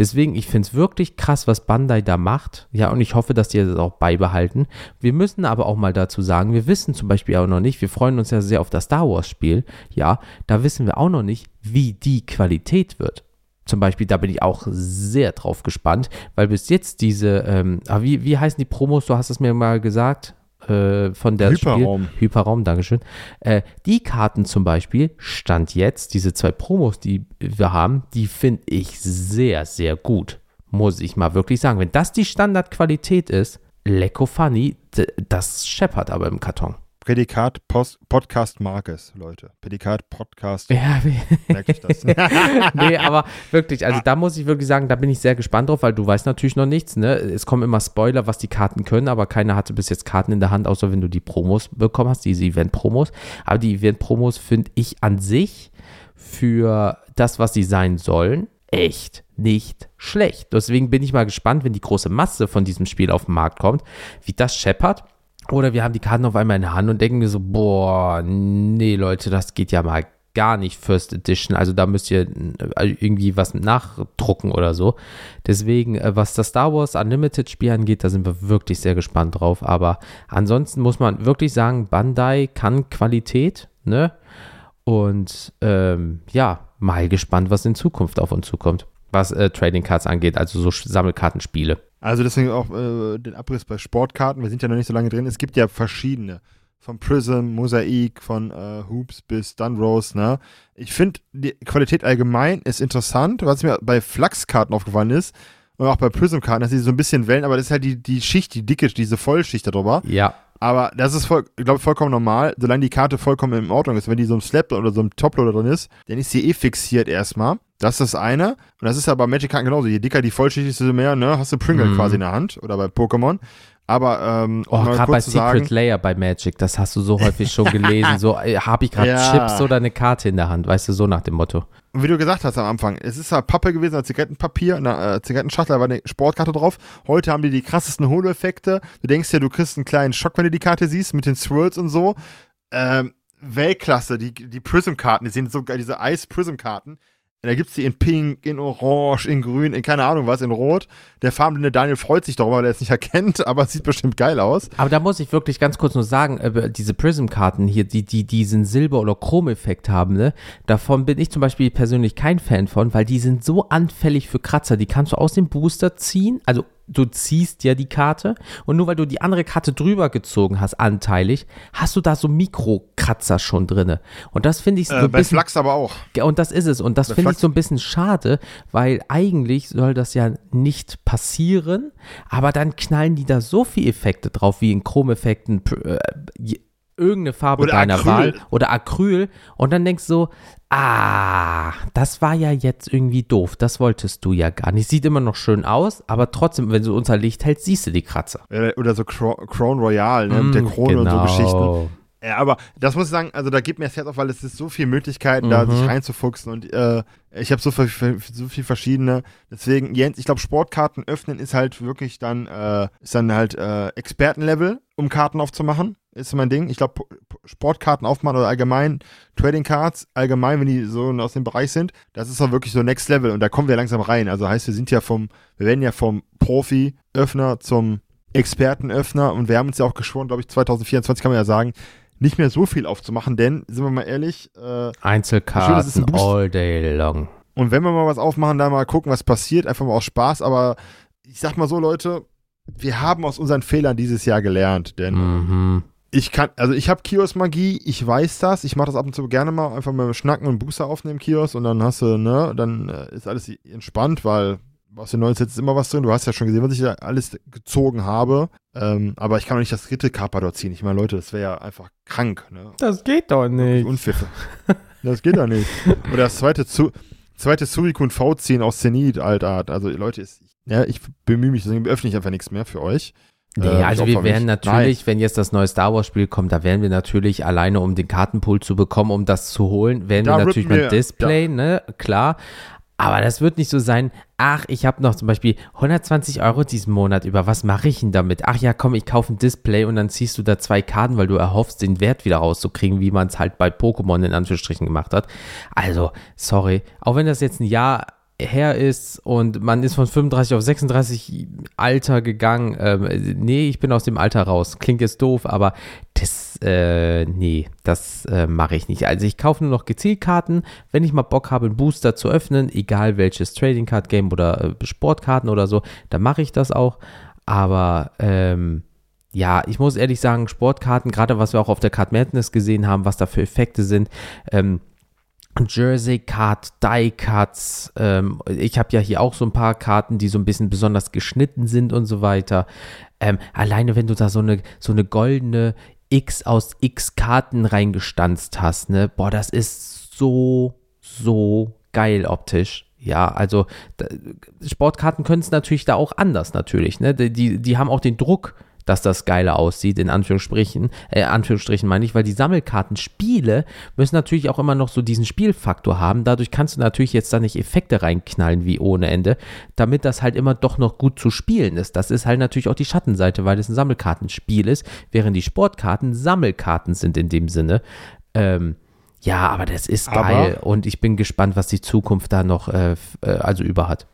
Deswegen, ich finde es wirklich krass, was Bandai da macht. Ja, und ich hoffe, dass die das auch beibehalten. Wir müssen aber auch mal dazu sagen, wir wissen zum Beispiel auch noch nicht, wir freuen uns ja sehr auf das Star Wars-Spiel. Ja, da wissen wir auch noch nicht, wie die Qualität wird. Zum Beispiel, da bin ich auch sehr drauf gespannt, weil bis jetzt diese, ähm, ah, wie, wie heißen die Promos? Du hast es mir mal gesagt, äh, von der Hyperraum. Spiel, Hyperraum, Dankeschön. Äh, die Karten zum Beispiel, Stand jetzt, diese zwei Promos, die wir haben, die finde ich sehr, sehr gut. Muss ich mal wirklich sagen. Wenn das die Standardqualität ist, Lecko Funny, das scheppert aber im Karton. Prädikat Podcast Markes, Leute. Prädikat Podcast, Ja, wie- merke ich das. nee, aber wirklich, also da muss ich wirklich sagen, da bin ich sehr gespannt drauf, weil du weißt natürlich noch nichts, ne? Es kommen immer Spoiler, was die Karten können, aber keiner hatte bis jetzt Karten in der Hand, außer wenn du die Promos bekommen hast, diese Event-Promos. Aber die Event-Promos finde ich an sich für das, was sie sein sollen, echt nicht schlecht. Deswegen bin ich mal gespannt, wenn die große Masse von diesem Spiel auf den Markt kommt, wie das scheppert. Oder wir haben die Karten auf einmal in der Hand und denken mir so, boah, nee, Leute, das geht ja mal gar nicht First Edition. Also da müsst ihr äh, irgendwie was nachdrucken oder so. Deswegen, äh, was das Star Wars Unlimited Spiel angeht, da sind wir wirklich sehr gespannt drauf. Aber ansonsten muss man wirklich sagen, Bandai kann Qualität, ne? Und ähm, ja, mal gespannt, was in Zukunft auf uns zukommt, was äh, Trading Cards angeht, also so Sammelkartenspiele. Also deswegen auch äh, den Abriss bei Sportkarten. Wir sind ja noch nicht so lange drin. Es gibt ja verschiedene. Von Prism, Mosaik, von äh, Hoops bis Dunrose, ne? Ich finde, die Qualität allgemein ist interessant. Was mir bei Flachskarten aufgefallen ist, und auch bei Prism-Karten, dass sie so ein bisschen Wellen, aber das ist halt die, die Schicht, die dicke, diese Vollschicht darüber. Ja, Aber das ist, voll, ich glaube, vollkommen normal, solange die Karte vollkommen in Ordnung ist. Wenn die so im Slap oder so im Toploader drin ist, dann ist sie eh fixiert erstmal. Das ist das eine. Und das ist aber bei Magic-Karten genauso. Je dicker die Vollschicht ist, desto mehr, ne, hast du Pringle Mhm. quasi in der Hand. Oder bei Pokémon. Aber, ähm, Oh, um mal gerade bei Secret sagen, Layer bei Magic, das hast du so häufig schon gelesen. So, äh, habe ich gerade Ja. Chips oder eine Karte in der Hand, weißt du, so nach dem Motto. Und wie du gesagt hast am Anfang, es ist halt Pappe gewesen, ein Zigarettenpapier, eine äh, Zigarettenschachtel, da war eine Sportkarte drauf. Heute haben die die krassesten Holo-Effekte. Du denkst ja, du kriegst einen kleinen Schock, wenn du die Karte siehst, mit den Swirls und so. Ähm, Weltklasse, die, die Prism-Karten, die sind so geil, diese Ice-Prism-Karten. Da gibt es die in Pink, in Orange, in Grün, in keine Ahnung was, in Rot. Der farbenblinde Daniel freut sich darüber, weil er es nicht erkennt, aber es sieht bestimmt geil aus. Aber da muss ich wirklich ganz kurz nur sagen, äh, diese Prism-Karten hier, die, die diesen Silber- oder Chrom-Effekt haben, ne, davon bin ich zum Beispiel persönlich kein Fan von, weil die sind so anfällig für Kratzer. Die kannst du aus dem Booster ziehen, also du ziehst ja die Karte und nur weil du die andere Karte drüber gezogen hast, anteilig, hast du da so Mikrokratzer schon drinne. Und das finde ich so äh, ein bei bisschen. Flachs aber auch. Und das ist es. Und das Bei finde ich so ein bisschen schade, weil eigentlich soll das ja nicht passieren, aber dann knallen die da so viele Effekte drauf, wie in Chromeffekten, pr- äh, irgendeine Farbe Oder deiner Acryl. Wahl oder Acryl. Und dann denkst du so, ah, das war ja jetzt irgendwie doof. Das wolltest du ja gar nicht. Sieht immer noch schön aus, aber trotzdem, wenn du unter Licht hältst, siehst du die Kratzer. Oder so Cro- Crown Royal, ne, mit der Mm, Krone und so Geschichten. Ja, aber das muss ich sagen, also da gibt mir das Herz auf, weil es ist so viele Möglichkeiten, da Mhm. sich reinzufuchsen und äh, ich habe so viel, so viel verschiedene. Deswegen, Jens, ich glaube, Sportkarten öffnen ist halt wirklich dann, äh, ist dann halt äh, Expertenlevel, um Karten aufzumachen. Ist mein Ding. Ich glaube, Sportkarten aufmachen oder allgemein Trading Cards, allgemein, wenn die so aus dem Bereich sind, das ist auch wirklich so Next Level und da kommen wir langsam rein. Also heißt, wir sind ja vom, wir werden ja vom Profi-Öffner zum Expertenöffner und wir haben uns ja auch geschworen, glaube ich, 2024 kann man ja sagen, nicht mehr so viel aufzumachen, denn, sind wir mal ehrlich, äh, Einzelkarten ein all day long. und wenn wir mal was aufmachen, dann mal gucken, was passiert, einfach mal aus Spaß, aber ich sag mal so, Leute, wir haben aus unseren Fehlern dieses Jahr gelernt, denn Mhm. ich kann, also ich habe Kiosk-Magie, ich weiß das, ich mache das ab und zu gerne mal, einfach mal schnacken und Booster aufnehmen Kiosk und dann hast du, ne, dann äh, ist alles entspannt, weil aus den neuen Sets ist immer was drin. Du hast ja schon gesehen, was ich da alles gezogen habe. Ähm, aber ich kann doch nicht das dritte Kappa dort ziehen. Ich meine, Leute, das wäre ja einfach krank, ne? Das geht doch nicht. Unpfiffe. das geht doch nicht. Oder das zweite, Zu zweite Suicune V ziehen aus Zenit, Altart. Also, Leute, ist, ja, ich bemühe mich, deswegen öffne ich einfach nichts mehr für euch. Nee, Äh, also ich wir werden mich. natürlich, wenn jetzt das neue Star Wars Spiel kommt, da werden wir natürlich alleine, um den Kartenpool zu bekommen, um das zu holen, werden Da wir natürlich mit Display, ne, klar. Aber das wird nicht so sein, ach, ich habe noch zum Beispiel 120 Euro diesen Monat über, was mache ich denn damit? Ach ja, komm, ich kaufe ein Display und dann ziehst du da zwei Karten, weil du erhoffst, den Wert wieder rauszukriegen, wie man es halt bei Pokémon in Anführungsstrichen gemacht hat. Also, sorry, auch wenn das jetzt ein Jahr her ist und man ist von 35 auf 36 Alter gegangen. Ähm, nee, ich bin aus dem Alter raus. Klingt jetzt doof, aber das, äh, nee, das äh, mache ich nicht. Also ich kaufe nur noch Gezielkarten, wenn ich mal Bock habe, einen Booster zu öffnen, egal welches Trading Card Game oder äh, Sportkarten oder so, dann mache ich das auch. Aber ähm, ja, ich muss ehrlich sagen, Sportkarten, gerade was wir auch auf der Card Madness gesehen haben, was da für Effekte sind, ähm, Jersey Card, Die Cuts. Ähm, ich habe ja hier auch so ein paar Karten, die so ein bisschen besonders geschnitten sind und so weiter. Ähm, alleine wenn du da so eine, so eine goldene X aus X Karten reingestanzt hast, ne? Boah, das ist so, so geil optisch. Ja, also Sportkarten können es natürlich da auch anders natürlich, ne? Die, die, die haben auch den Druck, dass das geiler aussieht, in Anführungsstrichen, äh, Anführungsstrichen meine ich, weil die Sammelkartenspiele müssen natürlich auch immer noch so diesen Spielfaktor haben. Dadurch kannst du natürlich jetzt da nicht Effekte reinknallen wie ohne Ende, damit das halt immer doch noch gut zu spielen ist. Das ist halt natürlich auch die Schattenseite, weil es ein Sammelkartenspiel ist, während die Sportkarten Sammelkarten sind in dem Sinne. Ähm, ja, aber das ist Aber- geil und ich bin gespannt, was die Zukunft da noch äh, äh, also über hat.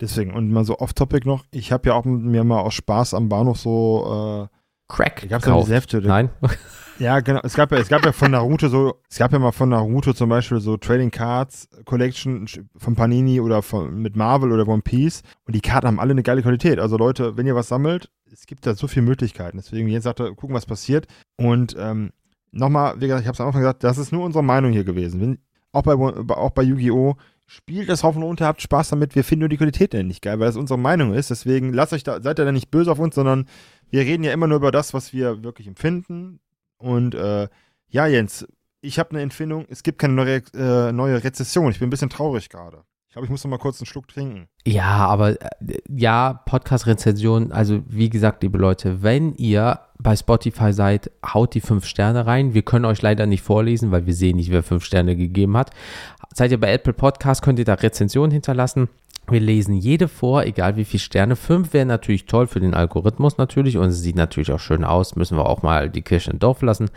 Deswegen, und mal so off-topic noch, ich habe ja auch mir mal aus Spaß am Bahnhof so, Crack äh, gab es ja gekauft. diese Hefte. Nein? Ja, genau. Es gab ja, es gab ja von Naruto so, es gab ja mal von Naruto zum Beispiel so Trading Cards Collection von Panini oder von, mit Marvel oder One Piece. Und die Karten haben alle eine geile Qualität. Also Leute, wenn ihr was sammelt, es gibt da so viele Möglichkeiten. Deswegen, Jens sagte, gucken, was passiert. Und ähm, nochmal, wie gesagt, ich habe es am Anfang gesagt, das ist nur unsere Meinung hier gewesen. Wenn, auch bei, auch bei Yu-Gi-Oh! Spielt es Haufen runter, habt Spaß damit. Wir finden nur die Qualität nicht geil, weil das unsere Meinung ist. Deswegen lasst euch da, seid ihr da nicht böse auf uns, sondern wir reden ja immer nur über das, was wir wirklich empfinden. Und äh, ja, Jens, ich habe eine Empfindung, es gibt keine neue, äh, neue Rezession. Ich bin ein bisschen traurig gerade. Ich glaube, ich muss noch mal kurz einen Schluck trinken. Ja, aber äh, ja, Podcast-Rezension, also wie gesagt, liebe Leute, wenn ihr bei Spotify seid, haut die fünf Sterne rein. Wir können euch leider nicht vorlesen, weil wir sehen nicht, wer fünf Sterne gegeben hat. Seid ihr bei Apple Podcast, könnt ihr da Rezensionen hinterlassen. Wir lesen jede vor, egal wie viele Sterne. Fünf wären natürlich toll für den Algorithmus natürlich und es sieht natürlich auch schön aus. Müssen wir auch mal die Kirche im Dorf lassen.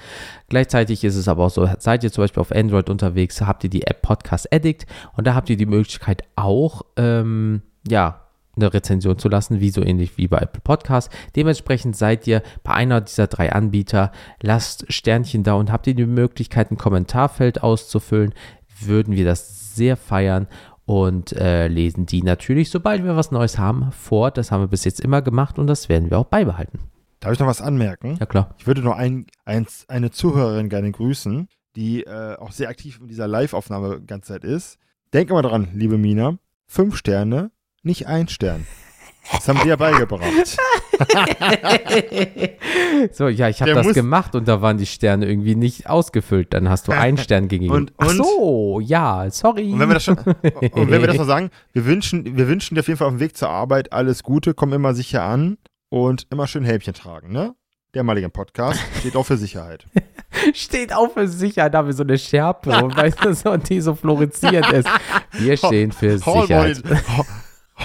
Gleichzeitig ist es aber auch so, seid ihr zum Beispiel auf Android unterwegs, habt ihr die App Podcast Addict und da habt ihr die Möglichkeit auch, ähm, ja, eine Rezension zu lassen, wie so ähnlich wie bei Apple Podcast. Dementsprechend seid ihr bei einer dieser drei Anbieter, lasst Sternchen da und habt ihr die Möglichkeit, ein Kommentarfeld auszufüllen, würden wir das sehr feiern und äh, lesen die natürlich, sobald wir was Neues haben, vor. Das haben wir bis jetzt immer gemacht und das werden wir auch beibehalten. Darf ich noch was anmerken? Ja, klar. Ich würde nur ein, ein, eine Zuhörerin gerne grüßen, die äh, auch sehr aktiv in dieser Live-Aufnahme die ganze Zeit ist. Denk immer dran, liebe Mina, fünf Sterne, nicht ein Stern. Das haben wir ja beigebracht. so, ja, ich habe das gemacht und da waren die Sterne irgendwie nicht ausgefüllt. Dann hast du einen Stern gegeben. Und, Ach so, ja, sorry. Und wenn wir das schon, und wenn wir das noch sagen, wir wünschen, wir wünschen dir auf jeden Fall auf dem Weg zur Arbeit alles Gute, komm immer sicher an und immer schön Helmchen tragen, ne? Der malige Podcast steht auch für Sicherheit. steht auch für Sicherheit, da haben wir so eine Schärpe und weißt du, so, die so florissierend ist. Wir stehen für Sicherheit.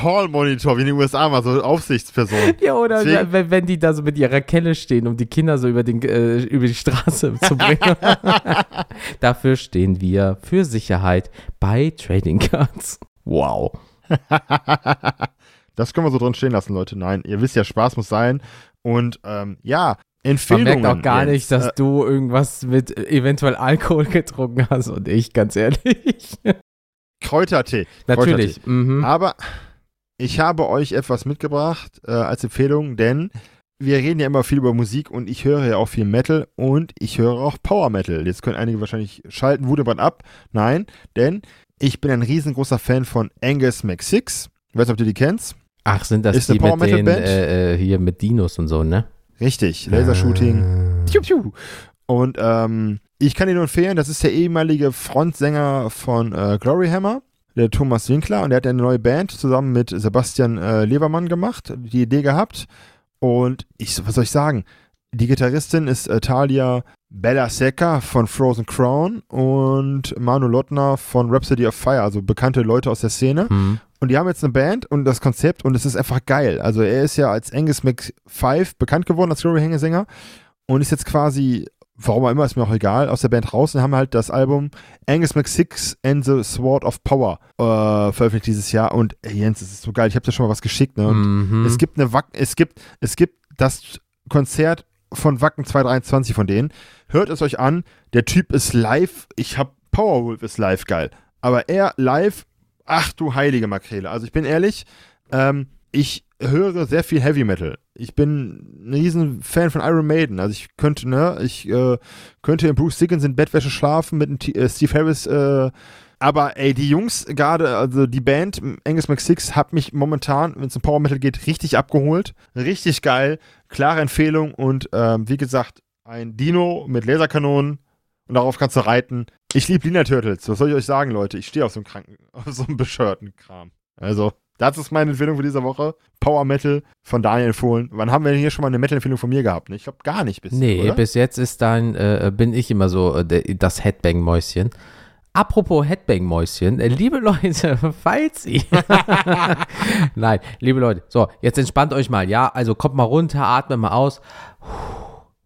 Hall-Monitor, wie in den USA mal so Aufsichtsperson. Ja, oder wenn, wenn, die da so mit ihrer Kelle stehen, um die Kinder so über, den, äh, über die Straße zu bringen. Dafür stehen wir für Sicherheit bei Trading Cards. Wow. das können wir so drin stehen lassen, Leute. Nein, ihr wisst ja, Spaß muss sein. Und ähm, ja, Empfehlungen. Man merkt auch gar jetzt. nicht, dass äh, du irgendwas mit eventuell Alkohol getrunken hast und ich, ganz ehrlich. Kräutertee. Natürlich. Kräutertee. Mhm. Aber ich habe euch etwas mitgebracht äh, als Empfehlung, denn wir reden ja immer viel über Musik und ich höre ja auch viel Metal und ich höre auch Power Metal. Jetzt können einige wahrscheinlich schalten, Wuteband ab. Nein, denn ich bin ein riesengroßer Fan von Angus McSix. Ich weiß nicht, ob du die kennst. Ach, sind das Ist die Power mit den, äh, äh, hier mit Dinos und so, ne? Richtig, Lasershooting. Ah. Und ähm, ich kann dir nur empfehlen, das ist der ehemalige Frontsänger von äh, Glory Hammer der Thomas Winkler, und der hat eine neue Band zusammen mit Sebastian äh, Levermann gemacht, die Idee gehabt. Und ich, was soll ich sagen? Die Gitarristin ist äh, Talia Bella Seca von Frozen Crown und Manu Lottner von Rhapsody of Fire, also bekannte Leute aus der Szene. Mhm. Und die haben jetzt eine Band und das Konzept und es ist einfach geil. Also er ist ja als Angus McFive bekannt geworden als Glory-Hängesänger und ist jetzt quasi warum auch immer, ist mir auch egal, aus der Band raus und haben halt das Album Angus McSix and the Sword of Power äh, veröffentlicht dieses Jahr. Und ey, Jens, das ist so geil, ich habe dir schon mal was geschickt. Ne? Und mhm. es gibt eine Wack, es gibt, es gibt das Konzert von Wacken 223 von denen. Hört es euch an, der Typ ist live, ich hab Powerwolf ist live geil. Aber er live, ach du heilige Makrele. Also ich bin ehrlich, ähm, ich höre sehr viel Heavy Metal. Ich bin ein riesen Fan von Iron Maiden. Also ich könnte, ne, ich äh, könnte in Bruce Dickens in Bettwäsche schlafen mit T äh, Steve Harris. Äh, aber ey, die Jungs, gerade, also die Band Angus McSix hat mich momentan, wenn es um Power Metal geht, richtig abgeholt. Richtig geil. Klare Empfehlung und ähm, wie gesagt, ein Dino mit Laserkanonen und darauf kannst du reiten. Ich liebe Lina Turtles. Was soll ich euch sagen, Leute? Ich stehe auf so einem kranken, auf so einem bescheuerten Kram. Also. Das ist meine Empfehlung für diese Woche. Power Metal von Daniel empfohlen. Wann haben wir denn hier schon mal eine Metal-Empfehlung von mir gehabt? Ich glaube gar nicht bisher. Nee, oder? bis jetzt ist dann, äh, bin ich immer so äh, das Headbang-Mäuschen. Apropos Headbang-Mäuschen, äh, liebe Leute, falls ihr. Nein, liebe Leute, so, jetzt entspannt euch mal, ja? Also kommt mal runter, atmet mal aus.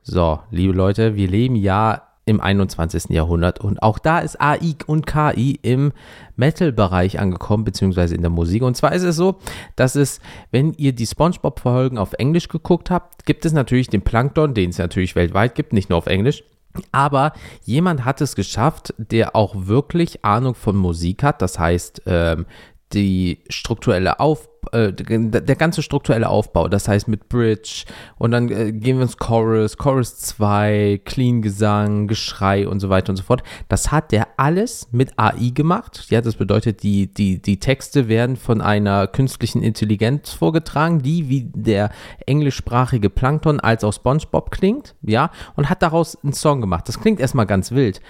So, liebe Leute, wir leben ja im 21. Jahrhundert. Und auch da ist AI und KI im Metal-Bereich angekommen, beziehungsweise in der Musik. Und zwar ist es so, dass es, wenn ihr die SpongeBob-Folgen auf Englisch geguckt habt, gibt es natürlich den Plankton, den es natürlich weltweit gibt, nicht nur auf Englisch. Aber jemand hat es geschafft, der auch wirklich Ahnung von Musik hat. Das heißt, ähm, die strukturelle Auf, äh, der ganze strukturelle Aufbau, das heißt mit Bridge und dann äh, gehen wir ins Chorus, Chorus 2, Clean Gesang, Geschrei und so weiter und so fort. Das hat der alles mit AI gemacht. Ja, das bedeutet, die, die, die Texte werden von einer künstlichen Intelligenz vorgetragen, die wie der englischsprachige Plankton als auch SpongeBob klingt, ja, und hat daraus einen Song gemacht. Das klingt erstmal ganz wild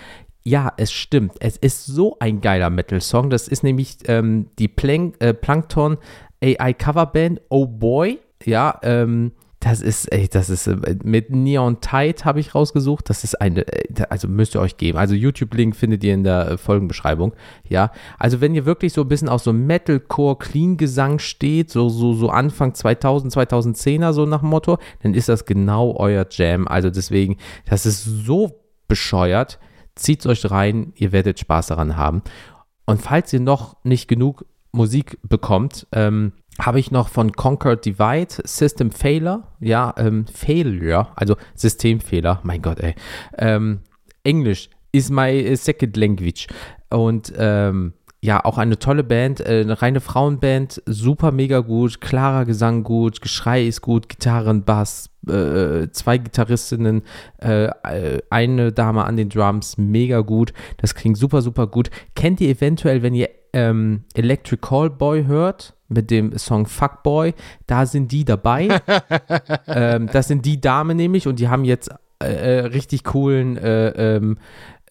ja, es stimmt. Es ist so ein geiler Metal-Song. Das ist nämlich ähm, die Plank äh, Plankton AI Coverband Oh Boy. Ja, ähm, Das ist, ey, das ist äh, mit Neon Tide habe ich rausgesucht. Das ist eine, äh, also müsst ihr euch geben. Also YouTube-Link findet ihr in der äh, Folgenbeschreibung. Ja, also wenn ihr wirklich so ein bisschen auf so Metalcore Clean Gesang steht, so, so, so Anfang 2000, 2010er, so nach Motto, dann ist das genau euer Jam. Also deswegen, das ist so bescheuert. Zieht euch rein, ihr werdet Spaß daran haben. Und falls ihr noch nicht genug Musik bekommt, ähm, habe ich noch von Conquer Divide System Failure, ja, ähm, Failure, also Systemfehler, mein Gott, ey. Ähm, Englisch is my second language. Und ähm, ja, auch eine tolle Band, äh, eine reine Frauenband, super mega gut, klarer Gesang gut, Geschrei ist gut, Gitarren, Bass, äh, zwei Gitarristinnen, äh, eine Dame an den Drums, mega gut. Das klingt super, super gut. Kennt ihr eventuell, wenn ihr ähm, Electric Callboy hört? mit dem Song Fuckboy, da sind die dabei. ähm, das sind die Damen nämlich und die haben jetzt äh, äh richtig coolen äh, ähm,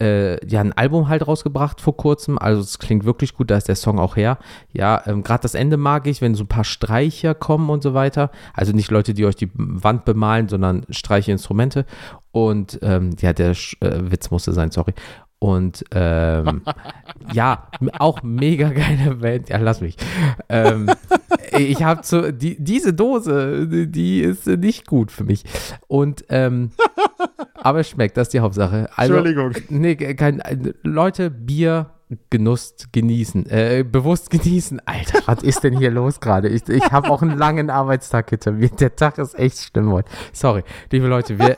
äh, ja, ein Album halt rausgebracht vor kurzem. Also es klingt wirklich gut, da ist der Song auch her. Ja, ähm, gerade das Ende mag ich, wenn so ein paar Streicher kommen und so weiter. Also nicht Leute, die euch die Wand bemalen, sondern Streicherinstrumente. Und ähm, ja, der äh, Witz musste sein, sorry. Und ähm, ja, auch mega geile Band. Ja, lass mich. Ähm, ich habe so, die, diese Dose, die ist nicht gut für mich. Und ähm, aber es schmeckt, das ist die Hauptsache. Also, Entschuldigung. Nee, kein, Leute, Bier, Genuss genießen, äh, bewusst genießen. Alter, was ist denn hier los gerade? Ich, ich habe auch einen langen Arbeitstag hinter mir. Der Tag ist echt schlimm heute. Sorry, liebe Leute, wir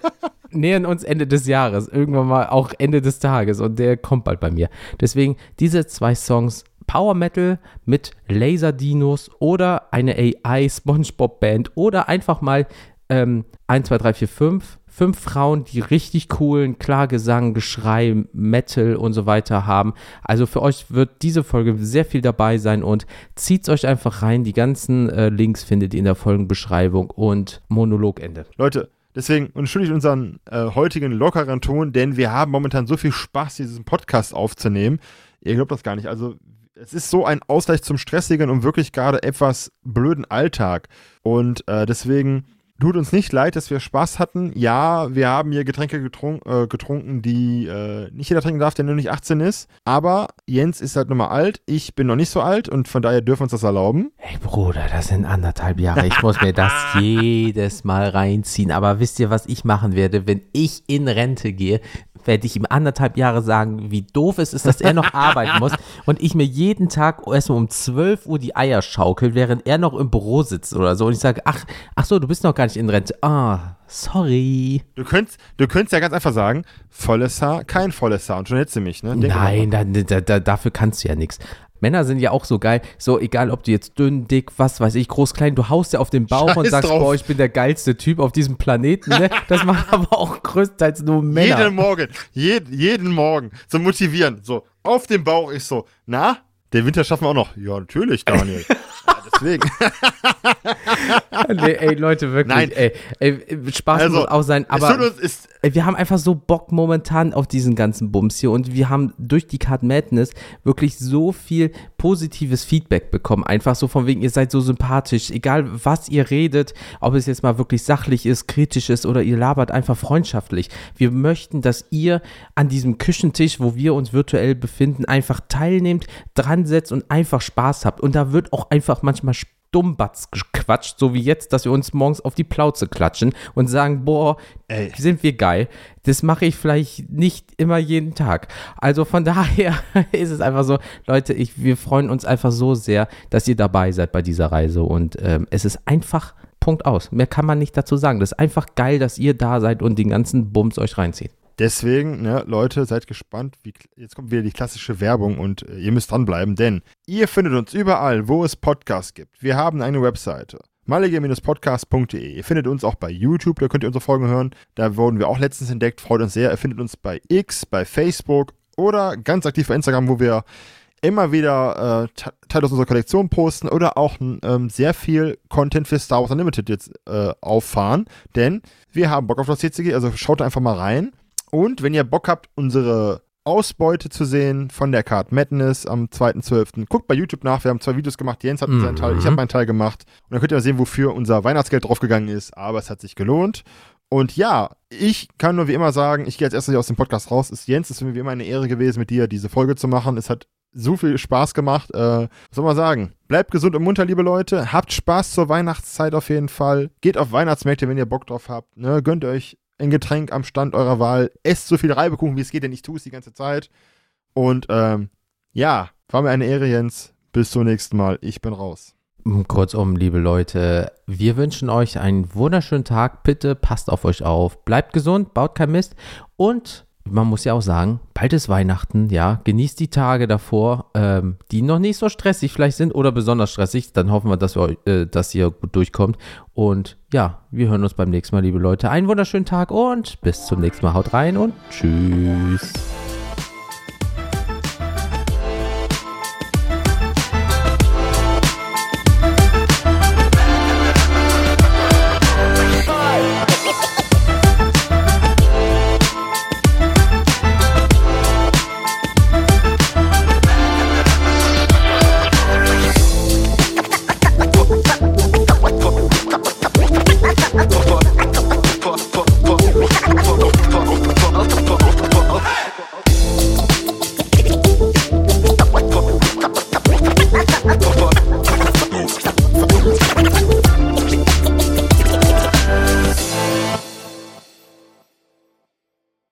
nähern uns Ende des Jahres, irgendwann mal auch Ende des Tages und der kommt bald bei mir. Deswegen diese zwei Songs Power Metal mit Laser-Dinos oder eine AI-Spongebob-Band oder einfach mal ähm, 1, 2, 3, 4, 5. Fünf Frauen, die richtig coolen Klagesang, Geschrei, Metal und so weiter haben. Also für euch wird diese Folge sehr viel dabei sein und zieht euch einfach rein. Die ganzen äh, Links findet ihr in der Folgenbeschreibung und Monologende. Leute, Deswegen entschuldige ich unseren äh, heutigen lockeren Ton, denn wir haben momentan so viel Spaß, diesen Podcast aufzunehmen. Ihr glaubt das gar nicht. Also, es ist so ein Ausgleich zum stressigen und wirklich gerade etwas blöden Alltag. Und äh, deswegen Tut uns nicht leid, dass wir Spaß hatten. Ja, wir haben hier Getränke getrun äh, getrunken, die äh, nicht jeder trinken darf, der nur nicht 18 ist. Aber Jens ist halt nun mal alt. Ich bin noch nicht so alt und von daher dürfen wir uns das erlauben. Hey Bruder, das sind anderthalb Jahre. Ich muss mir das jedes Mal reinziehen. Aber wisst ihr, was ich machen werde, wenn ich in Rente gehe? Werde ich ihm anderthalb Jahre sagen, wie doof es ist, dass er noch arbeiten muss und ich mir jeden Tag erstmal um 12 Uhr die Eier schaukel, während er noch im Büro sitzt oder so. Und ich sage, ach, ach so, du bist noch gar nicht in Rente. Ah, sorry. Du könntest, du könntest ja ganz einfach sagen, volles Haar, kein volles Haar. Und schon hättest du mich, ne? Denk Nein, da, da, da, dafür kannst du ja nichts. Männer sind ja auch so geil. So, egal ob du jetzt dünn, dick, was weiß ich, groß, klein, du haust ja auf den Bauch Scheiß und sagst, drauf. boah, ich bin der geilste Typ auf diesem Planeten. Ne? Das machen aber auch größtenteils nur Männer. Jeden Morgen, jeden, jeden Morgen. So motivieren. So, auf dem Bauch ist so, na, den Winter schaffen wir auch noch. Ja, natürlich, Daniel. deswegen. nee, ey, Leute, wirklich. Nein. Ey, ey, Spaß also, muss auch sein, aber uns, ist, wir haben einfach so Bock momentan auf diesen ganzen Bums hier und wir haben durch die Card Madness wirklich so viel positives Feedback bekommen. Einfach so von wegen, ihr seid so sympathisch, egal was ihr redet, ob es jetzt mal wirklich sachlich ist, kritisch ist oder ihr labert einfach freundschaftlich. Wir möchten, dass ihr an diesem Küchentisch, wo wir uns virtuell befinden, einfach teilnehmt, dran setzt und einfach Spaß habt. Und da wird auch einfach manchmal Spaß Dummbatz gequatscht, so wie jetzt, dass wir uns morgens auf die Plauze klatschen und sagen, boah, Ey. sind wir geil. Das mache ich vielleicht nicht immer jeden Tag. Also von daher ist es einfach so, Leute, ich, wir freuen uns einfach so sehr, dass ihr dabei seid bei dieser Reise und ähm, es ist einfach Punkt aus. Mehr kann man nicht dazu sagen. Das ist einfach geil, dass ihr da seid und den ganzen Bums euch reinzieht. Deswegen, ne, Leute, seid gespannt. Wie, jetzt kommt wieder die klassische Werbung und äh, ihr müsst dranbleiben, denn ihr findet uns überall, wo es Podcasts gibt. Wir haben eine Webseite malige-podcast.de. Ihr findet uns auch bei YouTube, da könnt ihr unsere Folgen hören. Da wurden wir auch letztens entdeckt, freut uns sehr. Ihr findet uns bei X, bei Facebook oder ganz aktiv bei Instagram, wo wir immer wieder äh, Teile aus unserer Kollektion posten oder auch ähm, sehr viel Content für Star Wars Unlimited jetzt äh, auffahren. Denn wir haben Bock auf das CCG, also schaut einfach mal rein. Und wenn ihr Bock habt, unsere Ausbeute zu sehen von der Card Madness am 2.12. Guckt bei YouTube nach, wir haben zwei Videos gemacht. Jens hat mhm. seinen Teil, ich habe meinen Teil gemacht. Und dann könnt ihr mal sehen, wofür unser Weihnachtsgeld draufgegangen ist. Aber es hat sich gelohnt. Und ja, ich kann nur wie immer sagen, ich gehe als erstes aus dem Podcast raus. Ist Jens, es ist mir wie immer eine Ehre gewesen, mit dir diese Folge zu machen. Es hat so viel Spaß gemacht. Äh, was soll man sagen? Bleibt gesund und munter, liebe Leute. Habt Spaß zur Weihnachtszeit auf jeden Fall. Geht auf Weihnachtsmärkte, wenn ihr Bock drauf habt. Ne? Gönnt euch ein Getränk am Stand eurer Wahl. Esst so viel Reibekuchen, wie es geht, denn ich tue es die ganze Zeit. Und ähm, ja, war mir eine Ehre, Jens. Bis zum nächsten Mal. Ich bin raus. Kurzum, liebe Leute, wir wünschen euch einen wunderschönen Tag. Bitte passt auf euch auf. Bleibt gesund, baut kein Mist. Und man muss ja auch sagen, bald ist Weihnachten, ja. Genießt die Tage davor, ähm, die noch nicht so stressig vielleicht sind oder besonders stressig. Dann hoffen wir, dass, wir, äh, dass ihr gut durchkommt. Und ja, wir hören uns beim nächsten Mal, liebe Leute. Einen wunderschönen Tag und bis zum nächsten Mal. Haut rein und tschüss.